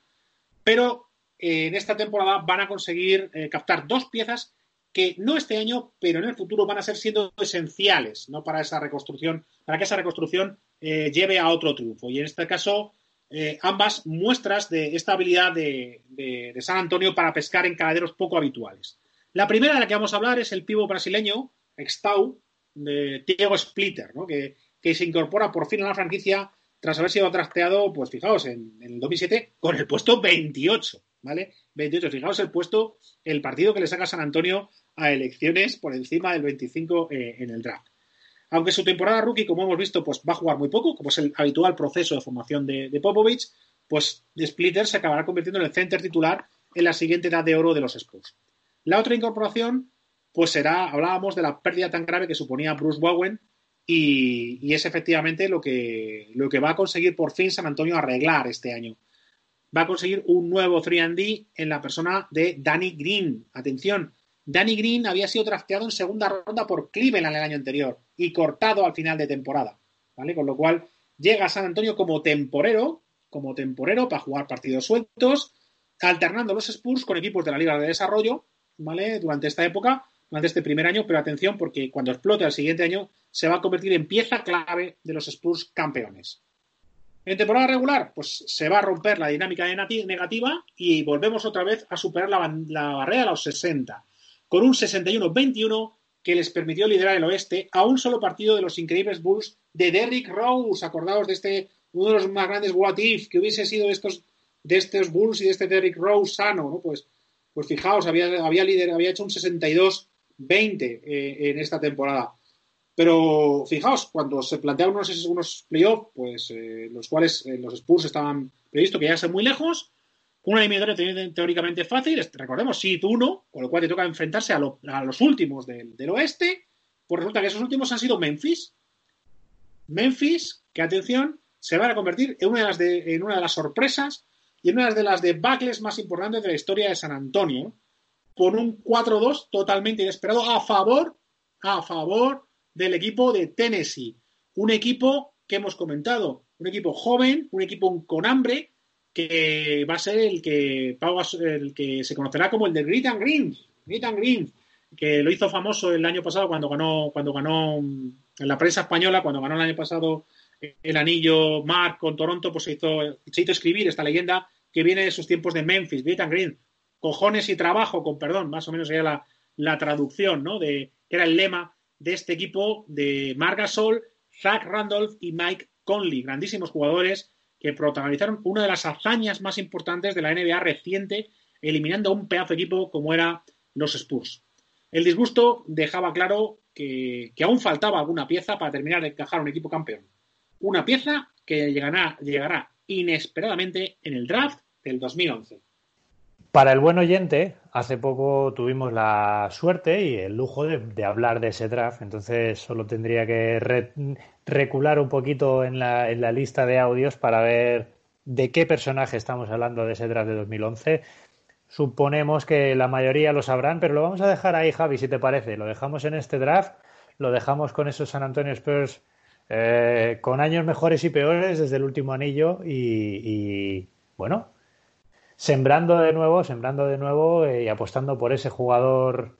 pero en esta temporada van a conseguir captar dos piezas que no este año, pero en el futuro van a ser siendo esenciales ¿no? para esa reconstrucción, para que esa reconstrucción eh, lleve a otro triunfo. Y en este caso, eh, ambas muestras de esta habilidad de, San Antonio para pescar en caladeros poco habituales. La primera de la que vamos a hablar es el pivo brasileño, Extau, de Diego Splitter, ¿no? que, se incorpora por fin a la franquicia tras haber sido trasteado, pues fijaos, en, en el 2007 con el puesto 28, ¿vale? 28, fijaos el puesto, el partido que le saca San Antonio a elecciones por encima del 25 eh, en el draft. Aunque su temporada rookie, como hemos visto, pues va a jugar muy poco, como es el habitual proceso de formación de, Popovich, pues Splitter se acabará convirtiendo en el center titular en la siguiente edad de oro de los Spurs. La otra incorporación, pues será, hablábamos de la pérdida tan grave que suponía Bruce Bowen y, es efectivamente lo que, lo que va a conseguir por fin San Antonio arreglar este año. Va a conseguir un nuevo 3D en la persona de Danny Green. Atención, Danny Green había sido drafteado en segunda ronda por Cleveland el año anterior y cortado al final de temporada, ¿vale? Con lo cual llega a San Antonio como temporero, como temporero para jugar partidos sueltos, alternando los Spurs con equipos de la Liga de Desarrollo, ¿vale? Durante esta época, durante este primer año, pero atención porque cuando explote el siguiente año se va a convertir en pieza clave de los Spurs campeones. En temporada regular, pues se va a romper la dinámica negativa y volvemos otra vez a superar la, la barrera de los 60 con un 61-21 que les permitió liderar el oeste a un solo partido de los increíbles Bulls de Derrick Rose. Acordaos de este, uno de los más grandes what if que hubiese sido estos, de estos Bulls y de este Derrick Rose sano, ¿no? Pues pues fijaos, había, había, había hecho un 62-20 eh, en esta temporada. Pero fijaos, cuando se planteaban unos, unos playoffs, pues eh, los cuales eh, los Spurs estaban previstos que ser muy lejos, una eliminatoria teóricamente fácil, recordemos, sí, uno, con lo cual te toca enfrentarse a, los últimos del, oeste, pues resulta que esos últimos han sido Memphis. Memphis, que atención, se van a convertir en una de las, en una de las sorpresas y en una de las debacles más importantes de la historia de San Antonio, con un 4-2 totalmente inesperado a favor, a favor del equipo de Tennessee. Un equipo que hemos comentado, un equipo joven, un equipo con hambre, que va a ser el que, el que se conocerá como el de Grit and Green, Grit and Green, que lo hizo famoso el año pasado cuando ganó, cuando ganó en la prensa española, cuando ganó el año pasado el anillo Mark con Toronto, pues se hizo, se hizo escribir esta leyenda que viene de sus tiempos de Memphis, Grit and Green, cojones y trabajo, con perdón, más o menos sería la, la traducción, ¿no? De, que era el lema de este equipo de Marc Gasol, Zach Randolph y Mike Conley, grandísimos jugadores que protagonizaron una de las hazañas más importantes de la NBA reciente, eliminando a un pedazo de equipo como era los Spurs. El disgusto dejaba claro que, aún faltaba alguna pieza para terminar de encajar un equipo campeón. Una pieza que llegará, llegará inesperadamente en el draft del 2011. Para el buen oyente, hace poco tuvimos la suerte y el lujo de, hablar de ese draft, entonces solo tendría que recular un poquito en la, en la, lista de audios para ver de qué personaje estamos hablando de ese draft de 2011. Suponemos que la mayoría lo sabrán, pero lo vamos a dejar ahí, Javi, si te parece. Lo dejamos en este draft, lo dejamos con esos San Antonio Spurs eh, con años mejores y peores desde el último anillo y bueno, sembrando de nuevo, sembrando de nuevo eh, y apostando por ese jugador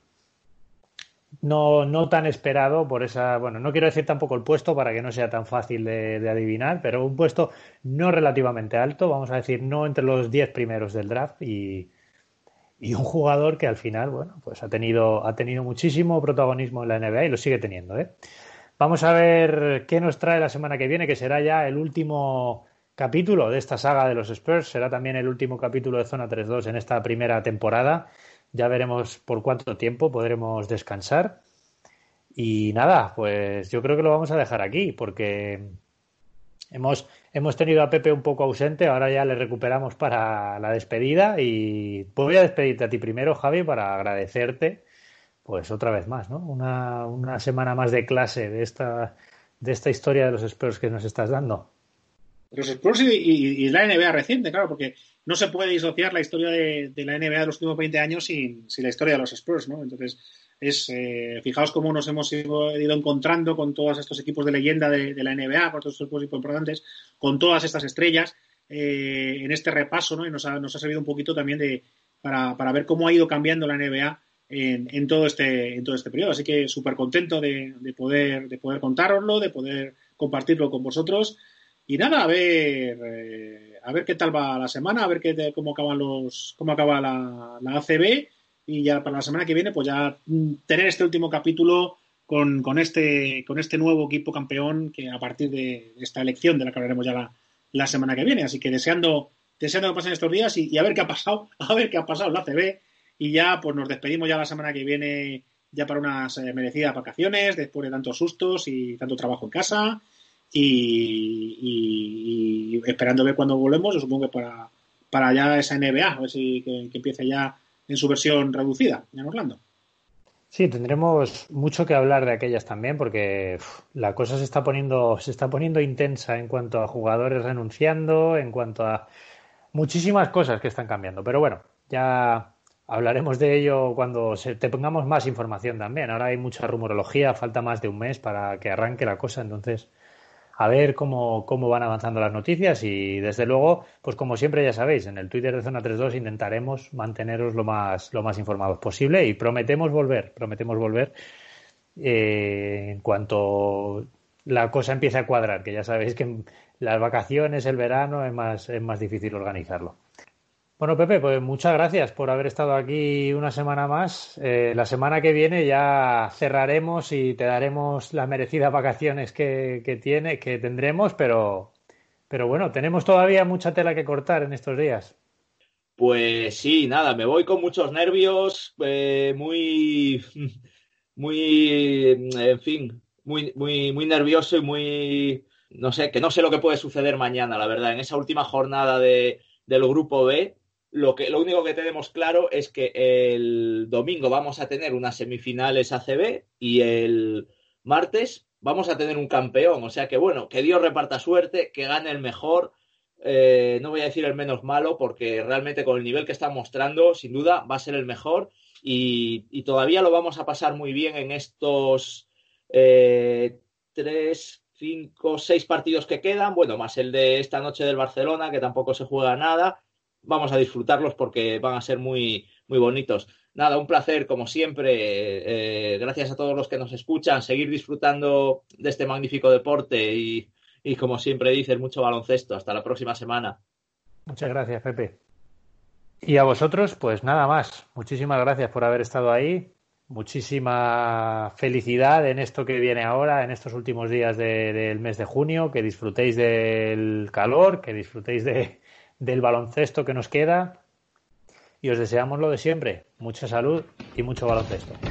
no, no tan esperado, por esa, bueno, no quiero decir tampoco el puesto para que no sea tan fácil de, adivinar, pero un puesto no relativamente alto, vamos a decir, no entre los 10 primeros del draft y, y un jugador que al final, bueno, pues ha tenido, ha tenido muchísimo protagonismo en la NBA y lo sigue teniendo, ¿eh? Vamos a ver qué nos trae la semana que viene, que será ya el último capítulo de esta saga de los Spurs. Será también el último capítulo de Zona 3-2 en esta primera temporada. Ya veremos por cuánto tiempo podremos descansar. Y nada, pues yo creo que lo vamos a dejar aquí porque hemos, hemos tenido a Pepe un poco ausente, ahora ya le recuperamos para la despedida y voy a despedirte a ti primero, Javi, para agradecerte pues otra vez más, ¿no? Una, una semana más de clase de esta, de esta historia de los Spurs que nos estás dando los Spurs y, la NBA reciente, claro, porque no se puede disociar la historia de, la NBA de los últimos 20 años sin, la historia de los Spurs, ¿no? Entonces, es, eh, fijaos cómo nos hemos ido, encontrando con todos estos equipos de leyenda de, la NBA, con todos estos equipos importantes, con todas estas estrellas eh, en este repaso, ¿no? Y nos ha, nos ha servido un poquito también de, para, ver cómo ha ido cambiando la NBA en, en, todo este en todo este periodo. Así que súper contento de, de, poder de poder contároslo, de poder compartirlo con vosotros y nada, a ver, eh, a ver qué tal va la semana, a ver qué, cómo acaban los, cómo acaba la, la, ACB y ya para la semana que viene, pues ya mm, tener este último capítulo con, con este, con este nuevo equipo campeón que a partir de esta elección de la que hablaremos ya la, la semana que viene. Así que deseando, deseando que pasen estos días y, a ver qué ha pasado, a ver qué ha pasado la ACB y ya pues nos despedimos ya la semana que viene ya para unas eh, merecidas vacaciones después de tantos sustos y tanto trabajo en casa y, esperando ver cuando volvemos, yo supongo que para, para ya esa NBA, a ver si que, empiece ya en su versión reducida en Orlando. Sí, tendremos mucho que hablar de aquellas también, porque la cosa se está poniendo, se está poniendo intensa en cuanto a jugadores renunciando, en cuanto a muchísimas cosas que están cambiando. Pero bueno, ya hablaremos de ello cuando se, te pongamos más información también. Ahora hay mucha rumorología, falta más de un mes para que arranque la cosa, entonces a ver cómo, cómo van avanzando las noticias y desde luego, pues como siempre ya sabéis, en el Twitter de Zona 32 intentaremos manteneros lo más, lo más informados posible y prometemos volver, prometemos volver eh, en cuanto la cosa empiece a cuadrar, que ya sabéis que las vacaciones, el verano es más, es más difícil organizarlo. Bueno, Pepe, pues muchas gracias por haber estado aquí una semana más. Eh, la semana que viene ya cerraremos y te daremos las merecidas vacaciones que, tiene, que tendremos, pero, pero bueno, tenemos todavía mucha tela que cortar en estos días. Pues sí, nada, me voy con muchos nervios, eh, muy, muy, en fin, muy, muy, muy nervioso y muy, no sé, que no sé lo que puede suceder mañana, la verdad. En esa última jornada de, del grupo B, lo, que, lo único que tenemos claro es que el domingo vamos a tener unas semifinales ACB y el martes vamos a tener un campeón. O sea que bueno, que Dios reparta suerte, que gane el mejor eh, no voy a decir el menos malo, porque realmente con el nivel que está mostrando, sin duda, va a ser el mejor y, todavía lo vamos a pasar muy bien en estos eh, tres, cinco, seis partidos que quedan, bueno, más el de esta noche del Barcelona, que tampoco se juega nada. Vamos a disfrutarlos porque van a ser muy, muy bonitos. Nada, un placer, como siempre. Eh, gracias a todos los que nos escuchan, seguir disfrutando de este magnífico deporte y, y como siempre dices, mucho baloncesto. Hasta la próxima semana. Muchas gracias, Pepe. Y a vosotros, pues nada más. Muchísimas gracias por haber estado ahí. Muchísima felicidad en esto que viene ahora, en estos últimos días del mes de junio. Que disfrutéis del calor, que disfrutéis de, del baloncesto que nos queda. Y os deseamos lo de siempre. Mucha salud y mucho baloncesto.